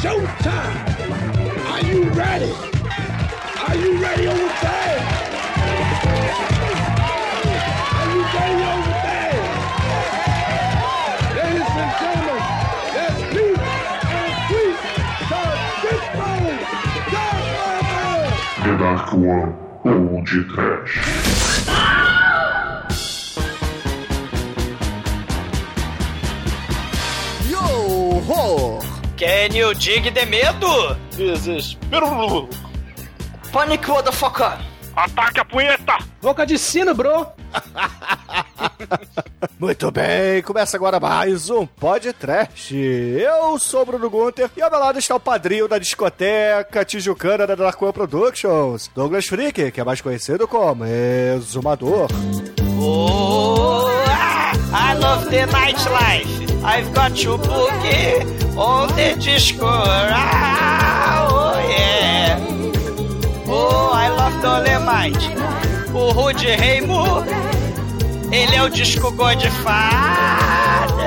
showtime. Are you ready? Are you ready over there? Are you ready over there? Ladies and gentlemen, let's meet and greet the big man, Godfather! The Dark One ou de Trash. Yo ho! Can you dig de medo? Desespero. Panic, motherfucker! Ataque a punheta! Boca de sino, bro. Muito bem, começa agora mais um podcast. Eu sou o Bruno Gunter e ao meu lado está o padrinho da discoteca tijucana da Dark One Productions, Douglas Freak, que é mais conhecido como Exumador. Oh, I love the nightlife. I've got you boogie on the disco. Ah, oh yeah. Oh, I love Dolemite. O Rude Reimo, ele é o disco Godfather.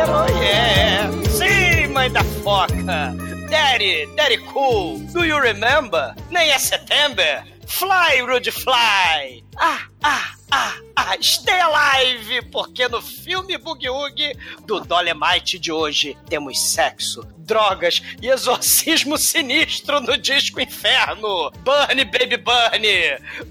Oh yeah. Sim, mãe da foca. Daddy, Daddy cool. Do you remember? Nem é setembro. Fly, Rude, fly. Ah, ah, ah, ah, stay alive, porque no filme Boogie Woogie do Dolemite de hoje temos sexo, drogas e exorcismo sinistro no disco Inferno. Burn, baby, burn.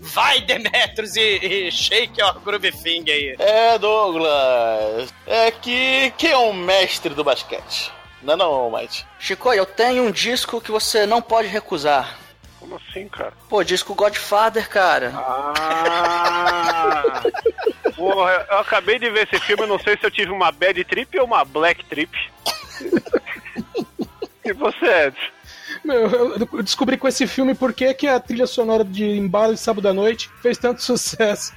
Vai, Demetrius, e, e shake your groove finger aí. É, Douglas. É que quem é o mestre do basquete? Não, não, Mike. Chico, eu tenho um disco que você não pode recusar. Como assim, cara? Pô, disco Godfather, cara. Ah! Porra, eu acabei de ver esse filme, eu não sei se eu tive uma bad trip ou uma black trip. E você, Ed? Meu, eu descobri com esse filme por que que a trilha sonora de Embalo de Sábado à Noite fez tanto sucesso.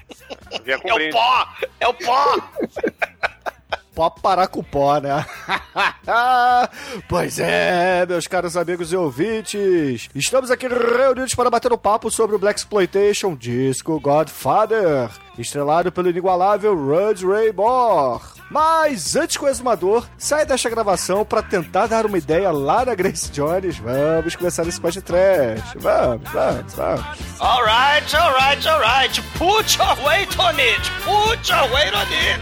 É o pó! É o pó! Pode parar com o pó, né? pois é, meus caros amigos e ouvintes. Estamos aqui reunidos para bater um papo sobre o Black Exploitation disco Godfather, estrelado pelo inigualável Rudd Ray Moore. Mas antes que o exumador saia desta gravação para tentar dar uma ideia lá na Grace Jones, vamos começar esse podcast. Vamos, vamos, vamos. Alright, alright, alright. Put your weight on it. Put your weight on it.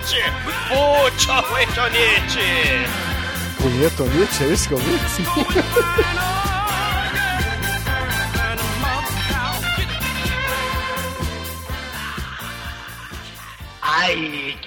Put your weight on it. Punheta Nietzsche, é isso que eu vi? Ai,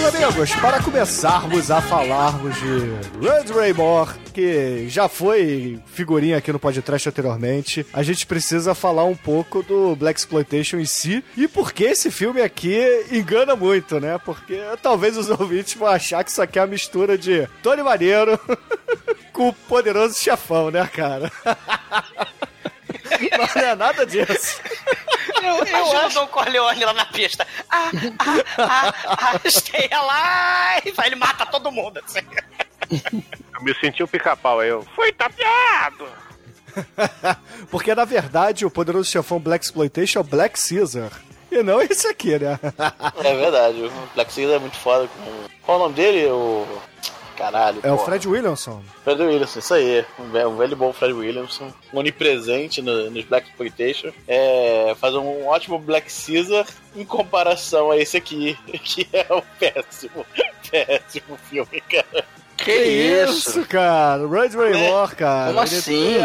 Meus amigos, para começarmos a falarmos de Red Ray Moore, que já foi figurinha aqui no podcast anteriormente, a gente precisa falar um pouco do Black Exploitation em si e por que esse filme aqui engana muito, né? Porque talvez os ouvintes vão achar que isso aqui é a mistura de Tony Maneiro com o poderoso chefão, né, cara? Mas não é nada disso. Eu, eu acho... o Don Corleone lá na pista. Ah, ah, ah, ah, stay alive. Aí ele mata todo mundo, assim. Eu me senti o pica-pau aí. Eu, Fui tapeado! Porque, na verdade, o poderoso chefão Black Exploitation é o Black Caesar. E não esse aqui, né? É verdade, o Black Caesar é muito foda. Com... Qual o nome dele? O... Caralho. É o. Fred Williamson. Fred Williamson, isso aí. Um ve- velho bom Fred Williamson. Onipresente no, nos Black Exploitation. É, faz um ótimo Black Caesar em comparação a esse aqui, que é um péssimo, péssimo filme, cara. Que isso? cara? Red Ray É, cara. como Ele assim?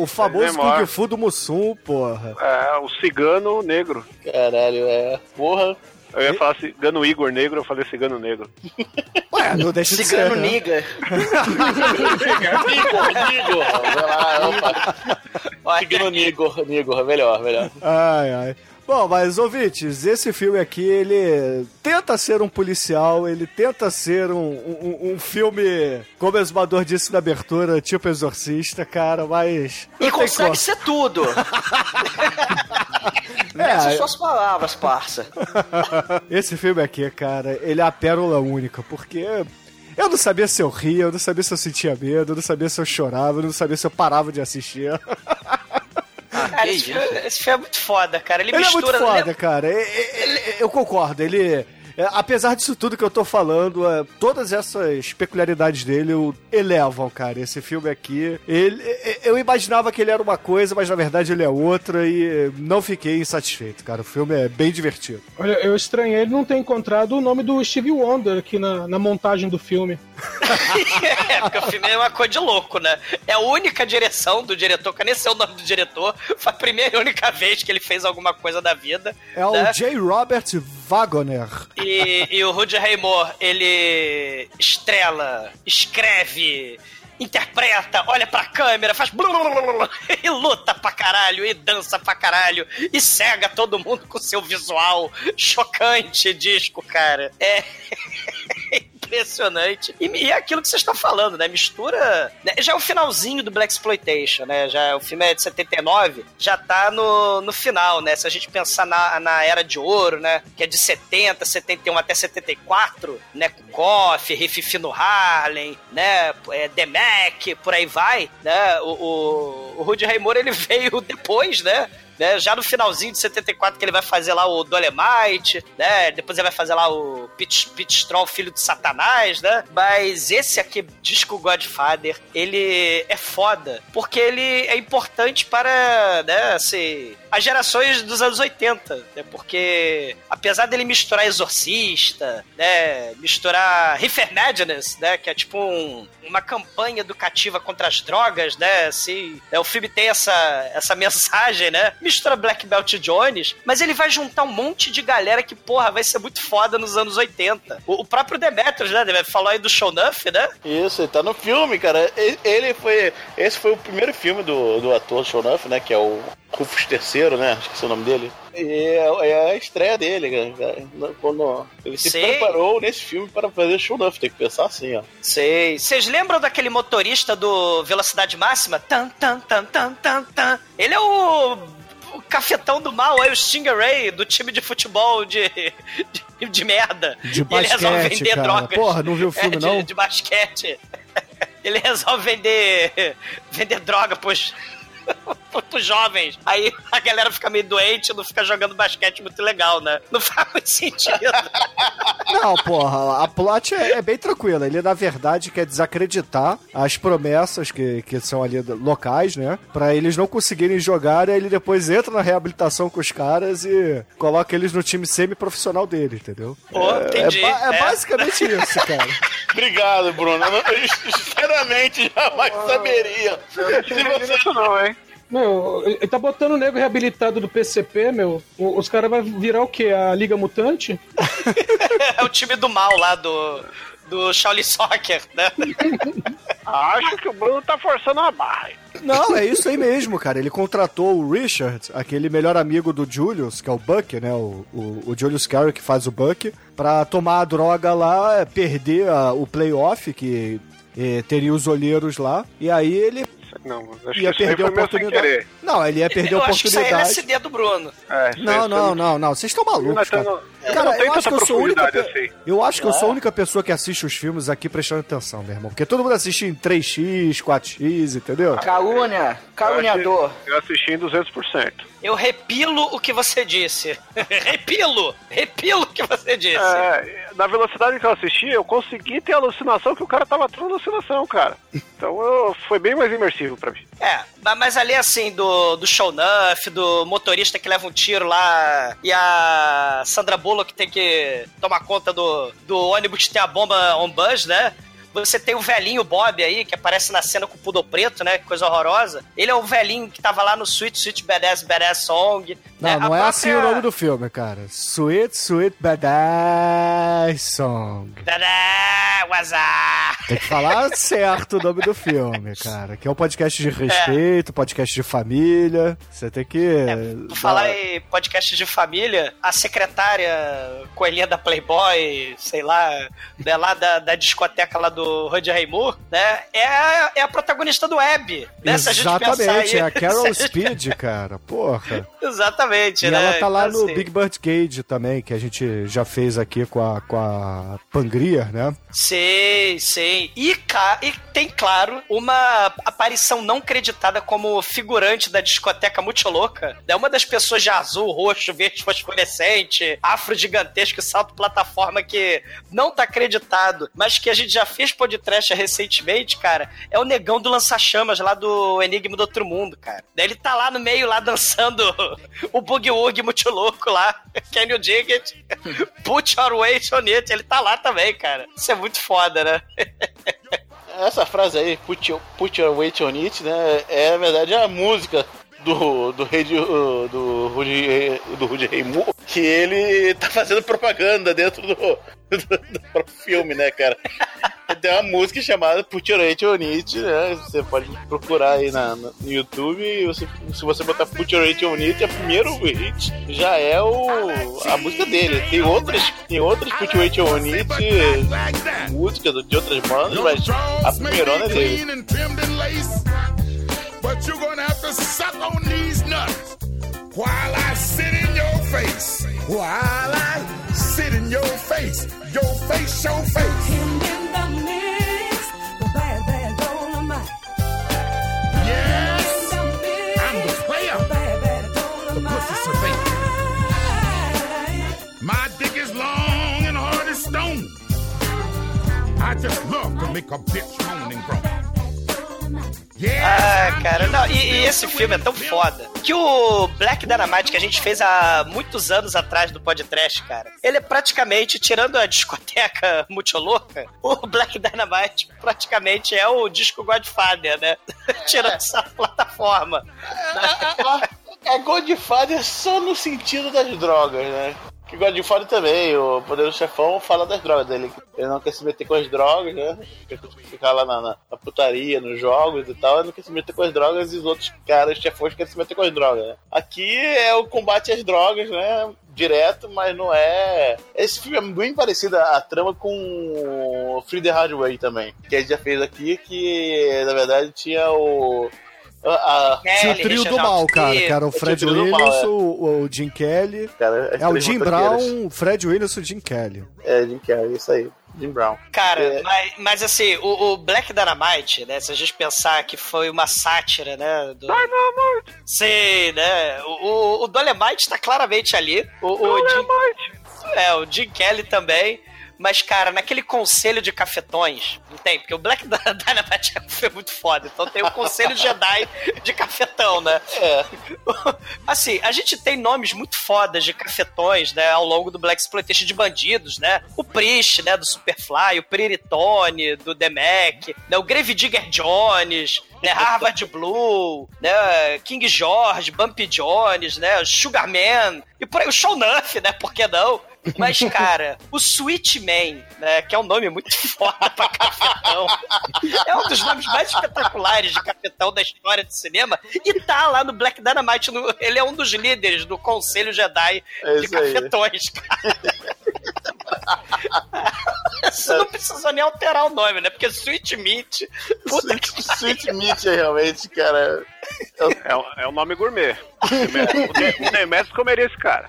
o famoso. Kung Fu do Mussum, porra. É, o cigano negro. Caralho, é. Porra. Eu ia falar cigano Igor negro, eu falei cigano negro. Ué, não deixa de ser. Cigano nigga. Igor, Igor. Vai lá, opa. Cigano Nigor, Nigor, melhor, melhor. Ai, ai. Bom, mas ouvintes, esse filme aqui, ele tenta ser um policial, ele tenta ser um, um, um filme, como o exumador disse na abertura, tipo exorcista, cara, mas. E consegue como. ser tudo. É, é- suas palavras, parça. Esse filme aqui, cara, ele é a pérola única, porque eu não sabia se eu ria, eu não sabia se eu sentia medo, eu não sabia se eu chorava, eu não sabia se eu parava de assistir. Cara, esse, filme, esse filme é muito foda, cara. Ele, Ele é muito mistura. foda, lembra- cara. É- é- é- Eu concordo, ele. É, apesar disso tudo que eu tô falando, é, todas essas peculiaridades dele o elevam, cara. Esse filme aqui. Ele, é- eu imaginava que ele era uma coisa, mas na verdade ele é outra e é, não fiquei insatisfeito, cara. O filme é bem divertido. Olha, eu estranhei ele não ter encontrado o nome do Stevie Wonder aqui na, na montagem do filme. é, porque o filme é uma coisa de louco, né? É a única direção do diretor, que nem sei o nome do diretor. Foi a primeira e única vez que ele fez alguma coisa da vida. É o né? J. Robert Wagner. E, e o Rudy Raymore, ele estrela, escreve, interpreta, olha pra câmera, faz blá, e luta pra caralho, e dança pra caralho, e cega todo mundo com seu visual chocante disco, cara. É impressionante. E, e é aquilo que vocês estão falando, né? Mistura. né? Já é o finalzinho do Black Exploitation, né? Já, o filme é de 79, já tá no, no final, né? Se a gente pensar na, na Era de Ouro, né? Que é de 70, 71 até 74, né? Com Goff, Riff no Harlem, né? É, The Mac, por aí vai, né? O, o, o Rudy Raymore, ele veio depois, né? Né? Já no finalzinho de 74 que ele vai fazer lá o Dolemite, né? Depois ele vai fazer lá o Pit, Pit Straw, filho de Satanás, né? Mas esse aqui, Disco Godfather, ele é foda, porque ele é importante para, né, assim, as gerações dos anos 80, né? Porque apesar dele misturar Exorcista, né, misturar Reefer Madness, né, que é tipo um, uma campanha educativa contra as drogas, né, assim, né, o filme tem essa, essa mensagem, né, mistura Black Belt Jones, mas ele vai juntar um monte de galera que, porra, vai ser muito foda nos anos 80. O, o próprio Demetrius, né, falou aí do Show Nuff, né, Isso, ele tá no filme, cara. Ele foi. Esse foi o primeiro filme do, do ator Shonuff, né? Que é o Rufus III, né? Esqueci o nome dele. E é, é a estreia dele, cara. Quando ele se Sim. preparou nesse filme para fazer Shonuff. Tem que pensar assim, ó. Sei. Vocês lembram daquele motorista do Velocidade Máxima? Tan, tan, tan, tan, tan, tan. Ele é o, o cafetão do mal, é o Stingray do time de futebol de, de, de merda. De E ele resolve basquete, vender cara. drogas. Porra, não viu o filme, É, de, não? De basquete. Ele resolve vender, vender droga pros, pros jovens. Aí a galera fica meio doente, não fica jogando basquete muito legal, né? Não faz muito sentido. Não, porra, a plot é, é bem tranquila. Ele, na verdade, quer desacreditar as promessas que, que são ali locais, né? Pra eles não conseguirem jogar, aí ele depois entra na reabilitação com os caras e coloca eles no time semi-profissional dele, entendeu? Pô, é, entendi. ba- é É. basicamente isso, cara. Obrigado, Bruno. Eu, não- eu sinceramente jamais saberia. Se você... Isso não, hein? Meu, ele tá botando o nego reabilitado do PCP, meu. O- Os caras vão virar o quê? A Liga Mutante? É o time do mal lá do, do Shaolin Soccer, né? Acho que o Bruno tá forçando a barra. Não, é isso aí mesmo, cara. Ele contratou o Richard, aquele melhor amigo do Julius, que é o Buck, né? O, o, o Julius Carey que faz o Buck, pra tomar a droga lá, perder a- o playoff, que eh, teria os olheiros lá. E aí ele Não, acho ia que perder a oportunidade. querer. Não, ele ia perder a Eu acho que isso aí é oportunidade. LSD do Bruno. É, Não, não, não, não. Vocês estão malucos, Nós tamo- cara. eu eu acho que eu sou a única. assim. Eu acho que eu sou a única pessoa que assiste os filmes aqui prestando atenção, meu irmão. Porque todo mundo assiste em 3x, 4x, entendeu? Calúnia, caluniador. Eu assisti em 200%. Eu repilo o que você disse. repilo! Repilo o que você disse. É, na velocidade que eu assisti, eu consegui ter a alucinação que o cara tava tendo alucinação, cara. Então eu, foi bem mais imersivo pra mim. É, ma- mas ali assim, do, do show nuff, do motorista que leva um tiro lá e a Sandra Bullock tem que tomar conta do, do ônibus que tem a bomba on bus, né? Você tem o velhinho Bob aí, que aparece na cena com o pudor preto, né? Que coisa horrorosa. Ele é o velhinho que tava lá no Sweet Sweet Badass Badass Song. Não, né? não é assim o nome do filme, cara. Sweet, Sweet Badass Song. Tadá, Wazar! Tem que falar certo o nome do filme, cara. Que é um podcast de respeito, podcast de família. Você tem que. Por falar em podcast de família, a secretária coelhinha da Playboy, sei lá, né, lá da, da discoteca lá do Rudy Raymur, né? É a, é a protagonista do Web. Né? Exatamente, aí- é a Carol Speed, cara. Porra. Exatamente, E né? ela tá lá Então, no assim, Big Bird Cage também, que a gente já fez aqui com a, com a Pangria, né? Sim, sim. E, ca- e tem, claro, uma aparição não creditada como figurante da discoteca muito louca. É uma das pessoas de azul, roxo, verde fosforescente, afro gigantesco e salto plataforma que não tá acreditado, mas que a gente já fez podcast recentemente, cara. É o negão do lança-chamas lá do Enigma do Outro Mundo, cara. Daí ele tá lá no meio, lá dançando o Boogie Woogie muito louco lá. Can you dig it? Put your weight on it. Ele tá lá também, cara. Isso é muito foda, né? Essa frase aí, put your, put your weight on it, né? É, na verdade, a música do, do rei de, do, Rudy, do Rudy Raymond, que ele tá fazendo propaganda dentro do, do, do filme, né, cara? Tem uma música chamada Put Your Weight on It, né? Você pode procurar aí na, no YouTube e você- se você botar Put Your Weight on It, é o primeiro hit já é o, a música dele. Tem outras, tem outras on It, músicas de outras bandas, mas a primeira é dele. And trimmed and laced. But you're gonna have to suck on these nuts while I sit in your face. While I sit in your face. Your face, your face. Yes, I'm the player. The pussy surveyor. My dick is long and hard as stone. I just love to make a bitch moan and groan. Ah, cara, não, e, e esse filme é tão foda que o Black Dynamite que a gente fez há muitos anos atrás do podcast, cara, ele é praticamente, tirando a discoteca muito louca, o Black Dynamite praticamente é o disco Godfather, né? tirando essa plataforma. É Godfather só no sentido das drogas, né? Que Godfather também, o Poderoso Chefão fala das drogas dele. Ele não quer se meter com as drogas, né? Quer ficar lá na, na- putaria, nos jogos e tal, ele não quer se meter com as drogas e os outros caras, chefões, querem se meter com as drogas, né? Aqui é o combate às drogas, né? Direto, mas não é. Esse filme é bem parecido a, trama com Free the Hard Way também. Que a gente já fez aqui, que na verdade tinha o. A, a- Tinha o trio do mal, cara, era o Fred trio do Williams, mal, é. o, o Jim Kelly. Cara, é o Jim motoqueiras. Brown, o Fred Williams e o Jim Kelly. É, Jim Carrey, isso aí. Jim Brown. Cara, É. mas, mas assim, o, o Black Dynamite, né? Se a gente pensar que foi uma sátira, né? Do... Dynamite! Sim, né? O, o, o Dolemite tá claramente ali. O, o Jim... É, o Jim Kelly também. Mas, cara, naquele conselho de cafetões, não tem, porque o Black Dynamite foi muito foda. Então tem o conselho Jedi de cafetão, né? É. Assim, a gente tem nomes muito fodas de cafetões, né, ao longo do Black Exploitation de bandidos, né? O Priest, né, do Superfly, o Pretty Tony, do The Mac, né, o Grave Digger Jones, né, Harvard Blue, né, King George, Bumpy Jones, né, Sugarman, e por aí o Show Nuff, né, por que não? Mas, cara, o Sweet Man, né, que é um nome muito foda pra cafetão, é um dos nomes mais espetaculares de cafetão da história do cinema, e tá lá no Black Dynamite, no- ele é um dos líderes do Conselho Jedi É de isso aí. cafetões, cara. Você não precisou nem alterar o nome, né? Porque Sweet Meat. Puta que Sweet Meat, é realmente, cara. É, um- é um nome gourmet. O Demetrius comeria esse cara.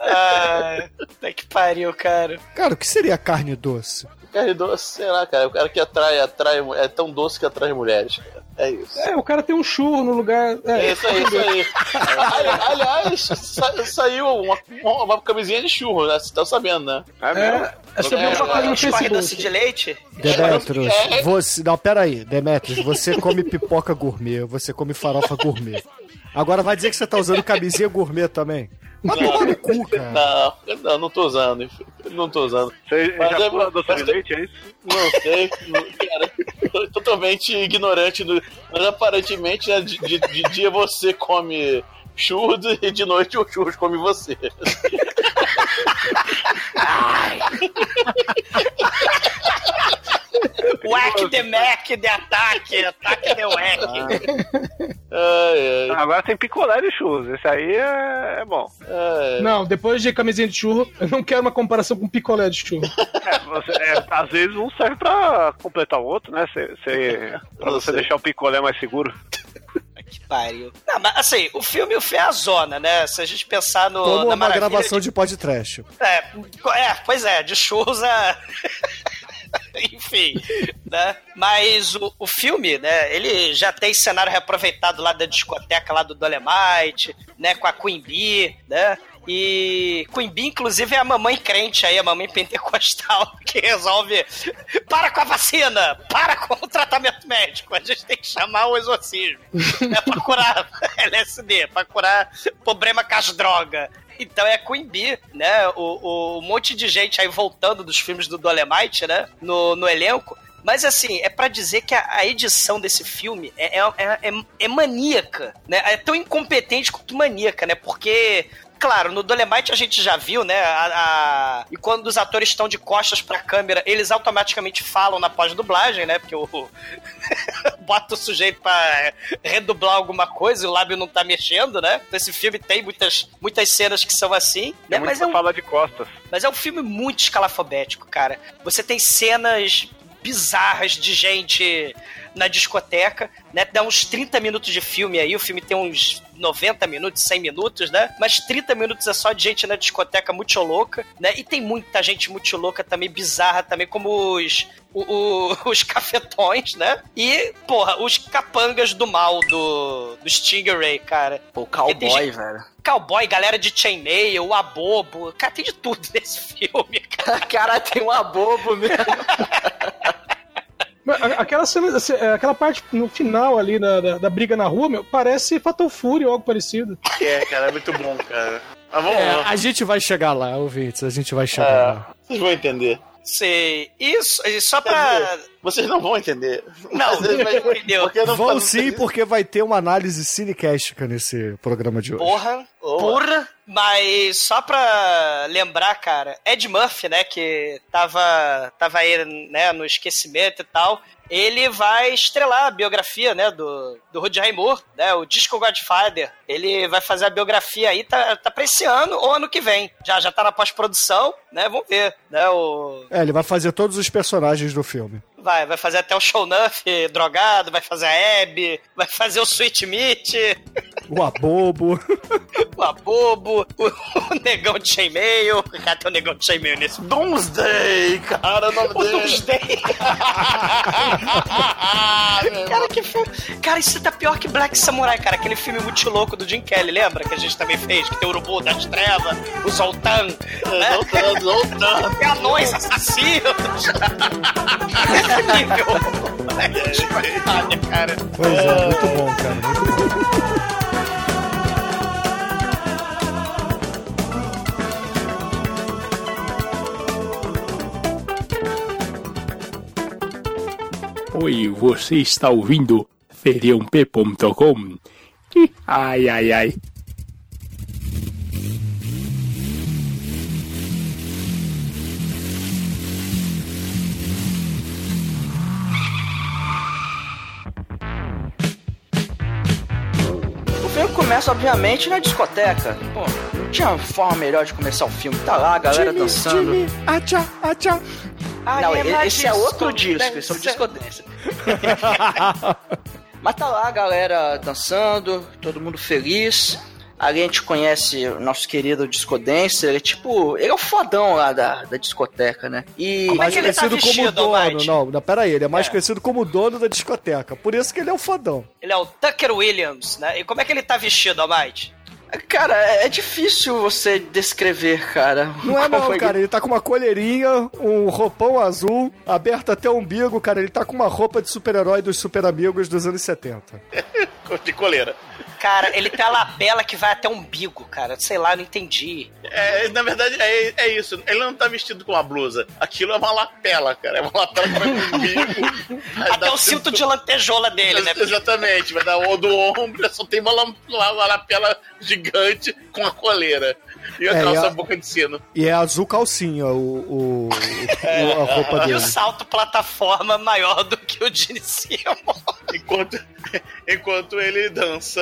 Ah, puta que pariu, cara. Cara, o que seria carne doce? Carne doce, sei lá, cara. O cara que atrai, atrai. É tão doce que atrai mulheres, cara. É isso. É, o cara tem um churro no lugar. É É, isso aí, isso aí. Ali- Aliás, sa- saiu uma, uma, camisinha de churro, né? Vocês estão sabendo, né? É mesmo? É, você viu uma coisa no Escorre doce Facebook. de leite? Demetrius, É, você. Não, pera aí, Demetrius, você come pipoca gourmet, você come farofa gourmet. Agora vai dizer que você tá usando camisinha gourmet também. Vai tomar no cu, cara. Não, não, não tô usando. Não tô usando. Você Mas já é- pula doce mas de leite, é isso? Não sei, não- cara, tô totalmente ignorante do. Mas aparentemente, né, de, de- de dia você come churros e de noite o churros come você. Whack the Mac de ataque, ataque de Whack. Ai, ai. Agora tem picolé de churros. Esse aí é, é bom. ai. Não, depois de camisinha de churro, eu não quero uma comparação com picolé de churro. É, você- é, às vezes um serve pra completar o outro, né? Cê, cê- pra você deixar o picolé mais seguro. Que pariu. Não, mas assim, o filme, o filme é a zona, né? Se a gente pensar no. Como na uma gravação de podcast. É, é, pois é, de churros a. Enfim, né? Mas o, o filme, né? Ele já tem cenário reaproveitado lá da discoteca lá do Dolemite, né? Com a Queen Bee, né? E Queen Bee, inclusive, é a mamãe crente aí, a mamãe pentecostal, que resolve. Para com a vacina! Para com o tratamento médico! A gente tem que chamar o exorcismo. É pra curar LSD, pra curar problema com as drogas. Então é Queen Bee, né? O, o um monte de gente aí voltando dos filmes do Dolemite, né? No, no elenco. Mas assim, é pra dizer que a, a edição desse filme é, é, é, é- é maníaca, né? É tão incompetente quanto maníaca, né? Porque Claro, no Dolemite a gente já viu, né? a- a- E quando os atores estão de costas pra câmera, eles automaticamente falam na pós-dublagem, né? Porque o. Bota o sujeito pra redublar alguma coisa e o lábio não tá mexendo, né? Então esse filme tem muitas, muitas cenas que são assim, né? É muito Mas é um fala de costas. mas é um filme muito escalafobético, cara. Você tem cenas bizarras de gente na discoteca, né? Dá uns 30 minutos de filme aí, o filme tem uns 90 minutos, 100 minutos, né? Mas 30 minutos é só de gente na discoteca muito louca, né? E tem muita gente muito louca também, bizarra também, como os, o- o- os cafetões, né? E, porra, os capangas do mal do, do Stingray, cara. Pô, cowboy, gente- velho. Cowboy, galera de chainmail, o abobo. Cara, tem de tudo nesse filme, cara. Cara, tem um abobo mesmo. Aquela cena, assim, é, aquela parte no final ali da, da, da briga na rua, meu, parece Fatal Fury ou algo parecido. É, cara, é muito bom, cara. Mas vamos É, lá. a gente vai chegar lá, ouvintes, a gente vai chegar É, lá. vocês vão entender. Sei. Isso, só pra. Vocês não vão entender. Não, Mas- mas- entendeu? porque não Vão sim, isso. porque vai ter uma análise cinecástica nesse programa de hoje. Porra, porra. Mas só pra lembrar, cara, Ed Murphy, né, que tava, tava aí, né, no esquecimento e tal, ele vai estrelar a biografia, né, do, do Rudy Raymore, né, o Disco Godfather. Ele vai fazer a biografia aí, tá, tá pra esse ano ou ano que vem. Já, já tá na pós-produção, né, vamos ver, né, o... É, ele vai fazer todos os personagens do filme. Vai, vai fazer até o Shownuff drogado, vai fazer a Abby, vai fazer o Sweet Meat, O Abobo. o Abobo, o, o Negão de Chainmail. Tem o Negão de Chainmail nesse. Doomsday, cara, o nome O dele. Doomsday. cara, que filme. Cara, isso tá pior que Black Samurai, cara. Aquele filme muito louco do Jim Kelly, lembra? Que a gente também fez, que tem o Urubu das Trevas, o Zoltan. Né? Zoltan, Zoltan. Tem anões assassinos. Esse nível. É cara. Pois é, muito bom, cara. Muito bom. Oi, você está ouvindo feriump.com? Ai, ai, ai. O filme começa, obviamente, na discoteca. Pô, não tinha forma melhor de começar o filme. Tá lá, a galera dançando. Acha, Não, e- esse é outro disco, esse é o Disco Dance. Mas tá lá a galera dançando, todo mundo feliz. Ali a gente conhece o nosso querido Disco Dancer, ele é tipo. Ele é o fodão lá da, da discoteca, né? E. Como é mais tá conhecido como vestido, dono. Almighty? Não, não, pera aí, ele é mais É. conhecido como dono da discoteca. Por isso que ele é o fodão. Ele é o Tucker Williams, né? E como é que ele tá vestido, Almighty? Cara, é é difícil você descrever, cara. Não é não, ele- cara. Ele tá com uma colherinha, um roupão azul, aberto até o umbigo, cara. Ele tá com uma roupa de super-herói dos super amigos dos anos 70. De coleira. Cara, ele tem a lapela que vai até o umbigo, cara. Sei lá, não entendi. É, na verdade, é, é isso. Ele não tá vestido com uma blusa. Aquilo é uma lapela, cara. É uma lapela que vai no umbigo. Até o cinto de lantejola dele, né? Exatamente, vai dar o do ombro, só tem uma, uma lapela gigante com a coleira. E a É, calça e a- boca de sino. E é azul calcinha o, o- o- a roupa E o dele. salto plataforma maior do que o de cima. Enquanto, enquanto ele dança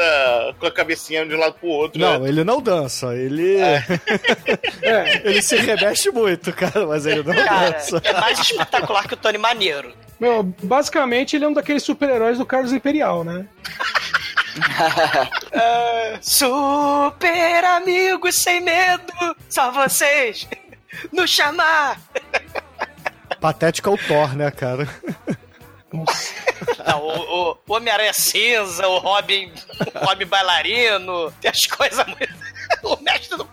com a cabecinha de um lado pro outro. Não, né? ele não dança, ele. ele se remexe muito, cara, mas ele não Cara, dança. é mais espetacular que o Tony Maneiro. Meu, basicamente ele é um daqueles super-heróis do Carlos Imperial, né? Super amigos sem medo, só vocês nos chamar. Patético é o Thor, né, cara? Não, o, o- o Homem-Aranha Cinza, o Robin, o Robin bailarino, tem as coisas muito.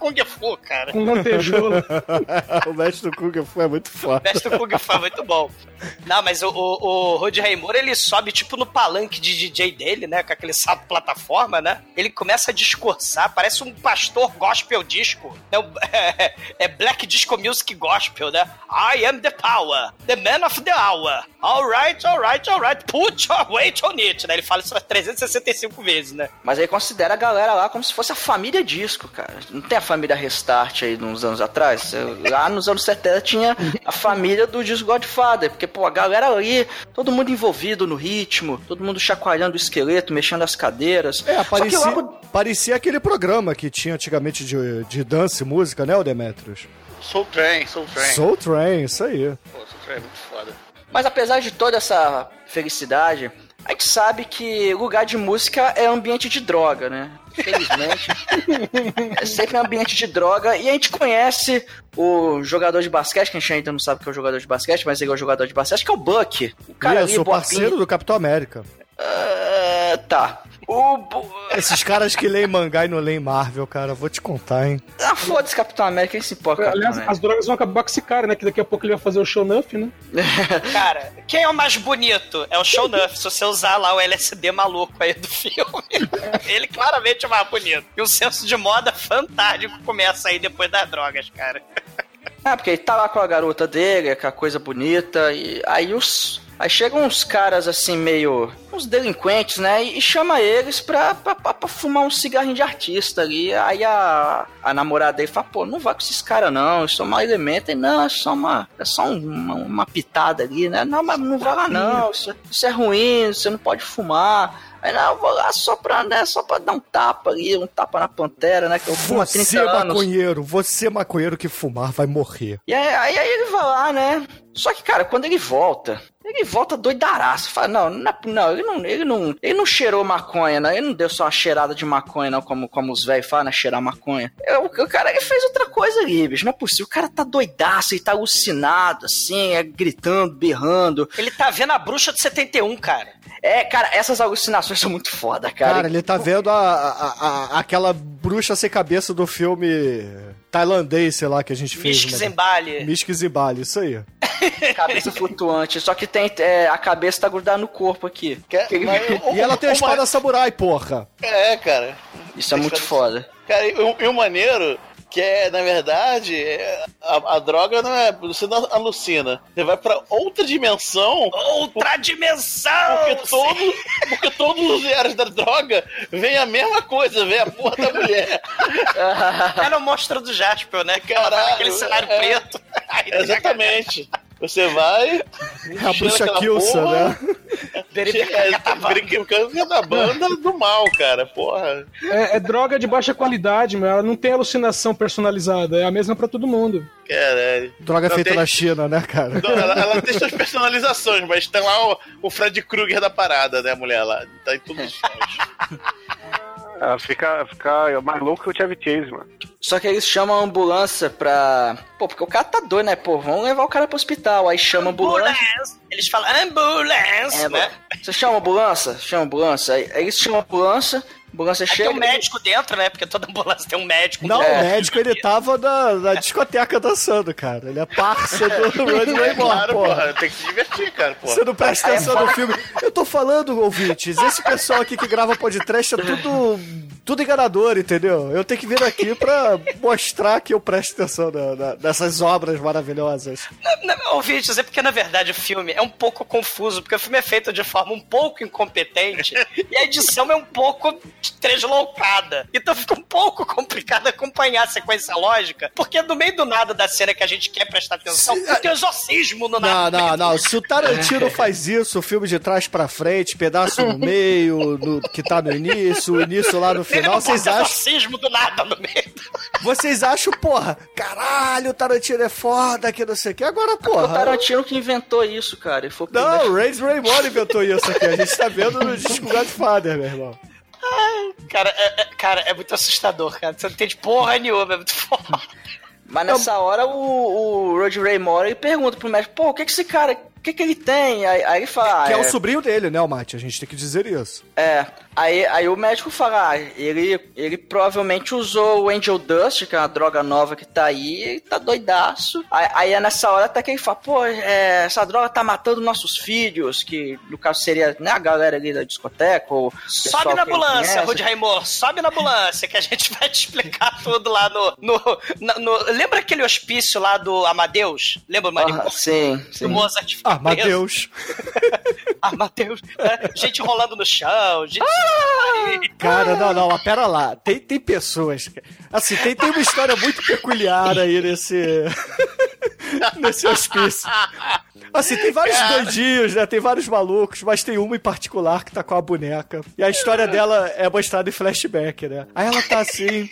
O mestre do Kung Fu, cara. Com lantejoula. o mestre do Kung Fu é muito O foda. mestre do Kung Fu é muito bom. Não, mas o, o, o Rod Raymore, ele sobe tipo no palanque de DJ dele, né? Com aquele sapo plataforma, né? Ele começa a discursar, parece um pastor gospel disco. né, o- É, é Black Disco Music Gospel, né? I am the power, the man of the hour. Alright, alright, alright, put your weight on it, né? Ele fala isso 365 vezes, né? Mas aí considera a galera lá como se fosse a família disco, cara. Não tem a família Restart aí uns anos atrás? Lá nos anos 70 tinha a família do Disco Godfather, porque, pô, a galera ali, todo mundo envolvido no ritmo, todo mundo chacoalhando o esqueleto, mexendo as cadeiras. É, parecia, logo parecia aquele programa que tinha antigamente de, de dança e música, né, o Demetrius? Soul Train, Soul Train. Soul Train, isso aí. Pô, Soul Train é muito foda. Mas apesar de toda essa felicidade, a gente sabe que lugar de música é ambiente de droga, né? Infelizmente. é sempre um ambiente de droga. E a gente conhece o jogador de basquete, que a gente ainda não sabe que é o jogador de basquete, mas ele é o jogador de basquete, que é o Buck. O cara eu ali, sou parceiro do Capitão América. Ah, tá. O. Esses caras que leem mangá e não leem Marvel, cara, vou te contar, hein? Ah, foda-se, Capitão América, ele se importa com o Capitão Aliás, as drogas vão acabar com esse cara, né? Que daqui a pouco ele vai fazer o show Nuff, né? Cara, quem é o mais bonito? É o Show Nuff, se você usar lá o LSD maluco aí do filme. Ele claramente é o mais bonito. E um senso de moda fantástico começa aí depois das drogas, cara. É, porque ele tá lá com a garota dele, com a coisa bonita, e aí os. Aí chegam uns caras assim, meio. uns delinquentes, né? E, chama eles pra, pra, pra- pra fumar um cigarrinho de artista ali. Aí a, a namorada dele fala, pô, não vai com esses caras não, isso é um mau elemento. E não, é só uma. É só um- uma, uma pitada ali, né? Não, mas não vai lá não, isso, isso é ruim, você não pode fumar. Aí não, eu vou lá só pra, né, só pra dar um tapa ali, um tapa na pantera, né? Que eu fumo há 30 Você, anos. maconheiro, você, maconheiro que fumar, vai morrer. E aí, aí, aí ele vai lá, né? Só que, cara, quando ele volta, ele volta doidaraço. Fala, não, não, é- não, ele não, ele não, ele não cheirou maconha, não. Ele não deu só uma cheirada de maconha, não, como, como os velhos falam, né? Cheirar maconha. É, O, cara ele fez outra coisa ali, bicho. Não é possível. O cara tá doidaço, ele tá alucinado, assim, é, gritando, berrando. Ele tá vendo a bruxa de 71, cara. É, cara, essas alucinações são muito foda, cara. Cara, ele tá vendo a, a- a- aquela bruxa sem cabeça do filme tailandês, sei lá, que a gente fez. Mishk né? Zembali, isso aí. Cabeça flutuante. Só que tem, é, a cabeça tá grudada no corpo aqui. Que ele- mas E ela tem a espada samurai, porra. É, cara. Isso é muito foda. Cara, e o, e o maneiro que é, na verdade, é, a, a droga não é. Você não alucina. Você vai pra outra dimensão. Outra dimensão! Porque, todo, porque todos os eras da droga vem a mesma coisa, vem a porra da mulher. Era o monstro do Jasper, né? Que vai Caralho, naquele cenário é. preto. Aí Exatamente. Você vai. É a bruxa Kilsa, né? Brincando da banda do mal, cara. Porra. É, é droga de baixa qualidade, meu. Ela não tem alucinação personalizada. É a mesma pra todo mundo. Caralho. Droga Não feita tem- na China, né, cara? Não, ela, ela tem suas personalizações, mas tem lá o, o Fred Krueger da parada, né, mulher lá. Tá em todos os. Ela fica, fica mais louco que o Chevy Chase, mano. Só que eles chamam a ambulância pra. Pô, porque o cara tá doido, né? Pô, vamos levar o cara pro hospital. Aí chama a ambulância. Ambulance. Eles falam ambulance, É, né? Você chama a ambulância? Chama a ambulância. Aí, aí eles chamam a ambulância, ambulância Aí tem chega. um médico dentro, né? Porque toda ambulância tem um médico. Não, É. o médico, ele tava na, na discoteca dançando, cara. Ele é parça do Raymore, claro, porra. porra. Tem que se divertir, cara, porra. Você não presta é atenção no filme. Eu tô falando, ouvintes, esse pessoal aqui que grava podcast é tudo tudo enganador, entendeu? Eu tenho que vir aqui pra mostrar que eu presto atenção na- na- nessas obras maravilhosas. Não, não, ouvintes, é porque na verdade o filme é um pouco confuso, porque o filme é feito de forma um pouco incompetente e a edição é um pouco tresloucada. Então fica um pouco complicado acompanhar a sequência lógica, porque no meio do nada da cena que a gente quer prestar atenção, tem um exorcismo no Não, nada. não, não. Se o Tarantino faz isso, o filme de trás pra frente, pedaço no meio, no- que tá no início, o início lá no Ele final, não vocês acham. exorcismo do nada no meio. Vocês acham, porra, caralho, o Tarantino é foda, que não sei o que. Agora, porra. O Tarantino que inventou isso, cara. Ele foi Não, o Ray Raymond inventou isso aqui. A gente tá vendo no disco Godfather, meu irmão. Cara, é, é- cara, é muito assustador, cara. Você não entende porra nenhuma, é muito foda. Mas nessa hora o, o Roger Ray Moore ele pergunta pro médico, pô, o que que esse cara, que que ele tem? Aí, aí ele fala, ah, Que é o sobrinho dele, né, o Mate? A gente tem que dizer isso. É, aí, aí o médico fala, ah, ele, ele provavelmente usou o Angel Dust, que é uma droga nova que tá aí, e tá doidaço. Aí, aí é nessa hora até que ele fala, pô, é, essa droga tá matando nossos filhos, que no caso seria né, a galera ali da discoteca, ou Sobe na ambulância. Rude Raimor, sobe na ambulância, que a gente vai te explicar tudo lá no. no, na- no- lembra aquele hospício lá do Amadeus? Lembra o Manicômio? Ah, sim, sim. Do Mozart Ah, preso? Mateus. Amadeus. né? Gente rolando no chão, gente. Cara, não, não, pera lá. Tem, tem pessoas. Assim, tem, tem uma história muito peculiar aí nesse. nesse hospício. Assim, tem vários doidinhos, né? Tem vários malucos, mas tem uma em particular que tá com a boneca. E a história dela é mostrada em flashback, né? Aí ela tá assim,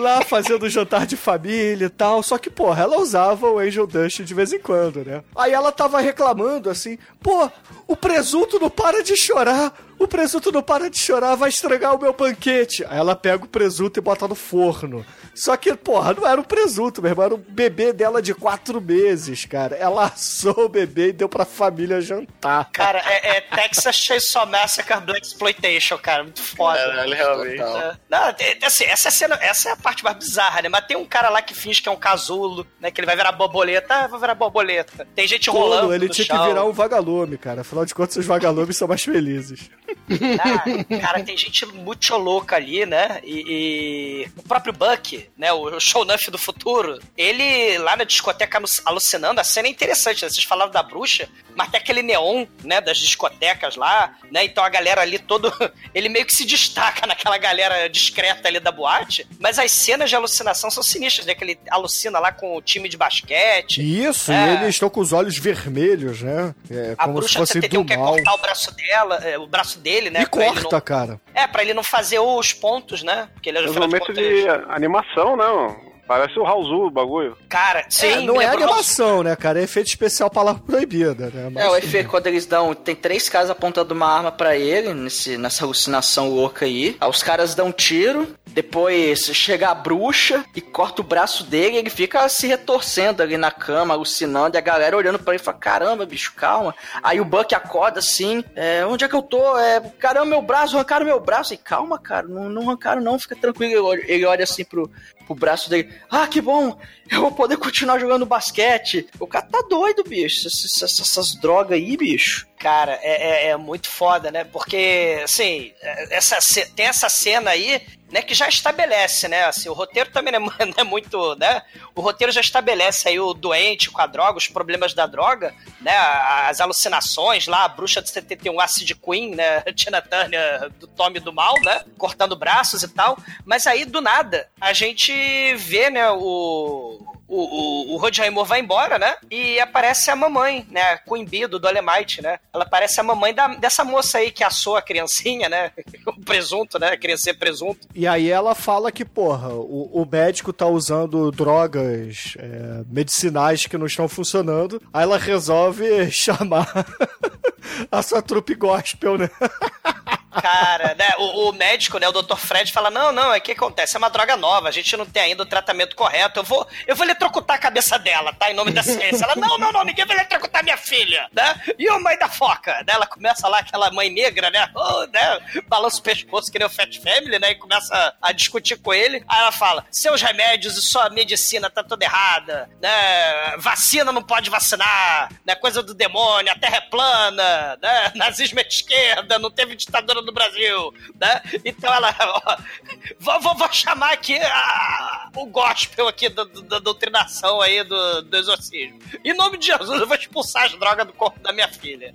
lá fazendo jantar de família e tal. Só que, porra, ela usava o Angel Dust de vez em quando, né? Aí ela tava reclamando assim, pô, o presunto não para de chorar. O presunto não para de chorar, vai estragar o meu banquete. Aí ela pega o presunto e bota no forno. Só que, porra, não era um presunto, meu irmão, era um bebê dela de quatro meses, cara. Ela assou o bebê e deu pra família jantar. Cara, é, é Texas Chainsaw Massacre Black Exploitation, cara. Muito foda. Caralho, realmente. É. Não, tem- assim, essa, é a cena, essa é a parte mais bizarra, né? Mas tem um cara lá que finge que é um casulo, né? Que ele vai virar borboleta. Ah, vou virar borboleta. Tem gente rolando Tolo, ele no tinha chão. que virar um vagalume, cara. Afinal de contas, os vagalumes são mais felizes. Cara, tem gente muito louca ali, né? E, e o próprio Buck, né? O shownuff do futuro, ele lá na discoteca alu- alucinando, a cena é interessante, né? Vocês falavam da bruxa, mas tem aquele neon, né? Das discotecas lá, né? Então a galera ali todo. Ele meio que se destaca naquela galera discreta ali da boate, mas as cenas de alucinação são sinistras, né? Que ele alucina lá com o time de basquete. Isso, É. e eles estão com os olhos vermelhos, né? É, A como se bruxa fosse tem do que mal. cortar o braço dela, é, o braço dele, né? E corta, não- cara. É, pra ele não fazer os pontos, né? Porque ele É um afinal de momento contas, de animação, não. Parece o Raul o bagulho. Cara, sim, É, não é animação, né, cara? É efeito especial palavra proibida, né? Mas- É, o efeito quando eles dão. Tem três caras apontando uma arma pra ele, nesse, nessa alucinação louca aí. Aí os caras dão um tiro, depois chega a bruxa e corta o braço dele e ele fica se retorcendo ali na cama, alucinando, e a galera olhando pra ele e fala: caramba, bicho, calma. Aí o Buck acorda assim: é, onde é que eu tô? É, caramba, meu braço, arrancaram meu braço. E calma, cara, não, não arrancaram, não, fica tranquilo. Ele olha, ele olha assim pro, pro braço dele: ah, que bom, eu vou poder continuar jogando basquete. O cara tá doido, bicho. Essas, essas- essas drogas aí, bicho. Cara, é, é- é muito foda, né? Porque, assim, é- essa, tem essa cena aí, né, que já estabelece, né? Assim, o roteiro também não é, não é muito, né? O roteiro já estabelece aí o doente com a droga, os problemas da droga, né? As alucinações lá, a bruxa de 71, Acid Queen, né? Tina Turner do Tommy do Mal, né? Cortando braços e tal. Mas aí, do nada, a gente vê, né, o o, o, o Rod Raymond vai embora, né? E aparece a mamãe, né? A do Dolemite, né? Ela parece a mamãe da, dessa moça aí que assou a criancinha, né? O presunto, né? A criança é presunto. E aí ela fala que, porra, o, o médico tá usando drogas é, medicinais que não estão funcionando. Aí ela resolve chamar a sua trupe gospel, né? Cara, né? O, o médico, né? O Dr. Fred fala: Não, não, é que acontece, é uma droga nova, a gente não tem ainda o tratamento correto. Eu vou, eu vou eletrocutar a cabeça dela, tá? Em nome da ciência. Ela, não, não, não, ninguém vai eletrocutar minha filha, né? E o mãe da foca, né? Ela começa lá, aquela mãe negra, né? Oh, né? Balança o pescoço que nem o Fat Family, né? E começa a discutir com ele. Aí ela fala: Seus remédios e sua medicina tá toda errada, né? Vacina não pode vacinar, né? Coisa do demônio, a terra é plana, né? Nazismo é esquerda, não teve ditadura no Brasil, né? Então ela, ó, vou, vou- vou chamar aqui a- o gospel aqui da, da doutrinação aí do, do exorcismo. Em nome de Jesus, eu vou expulsar as drogas do corpo da minha filha.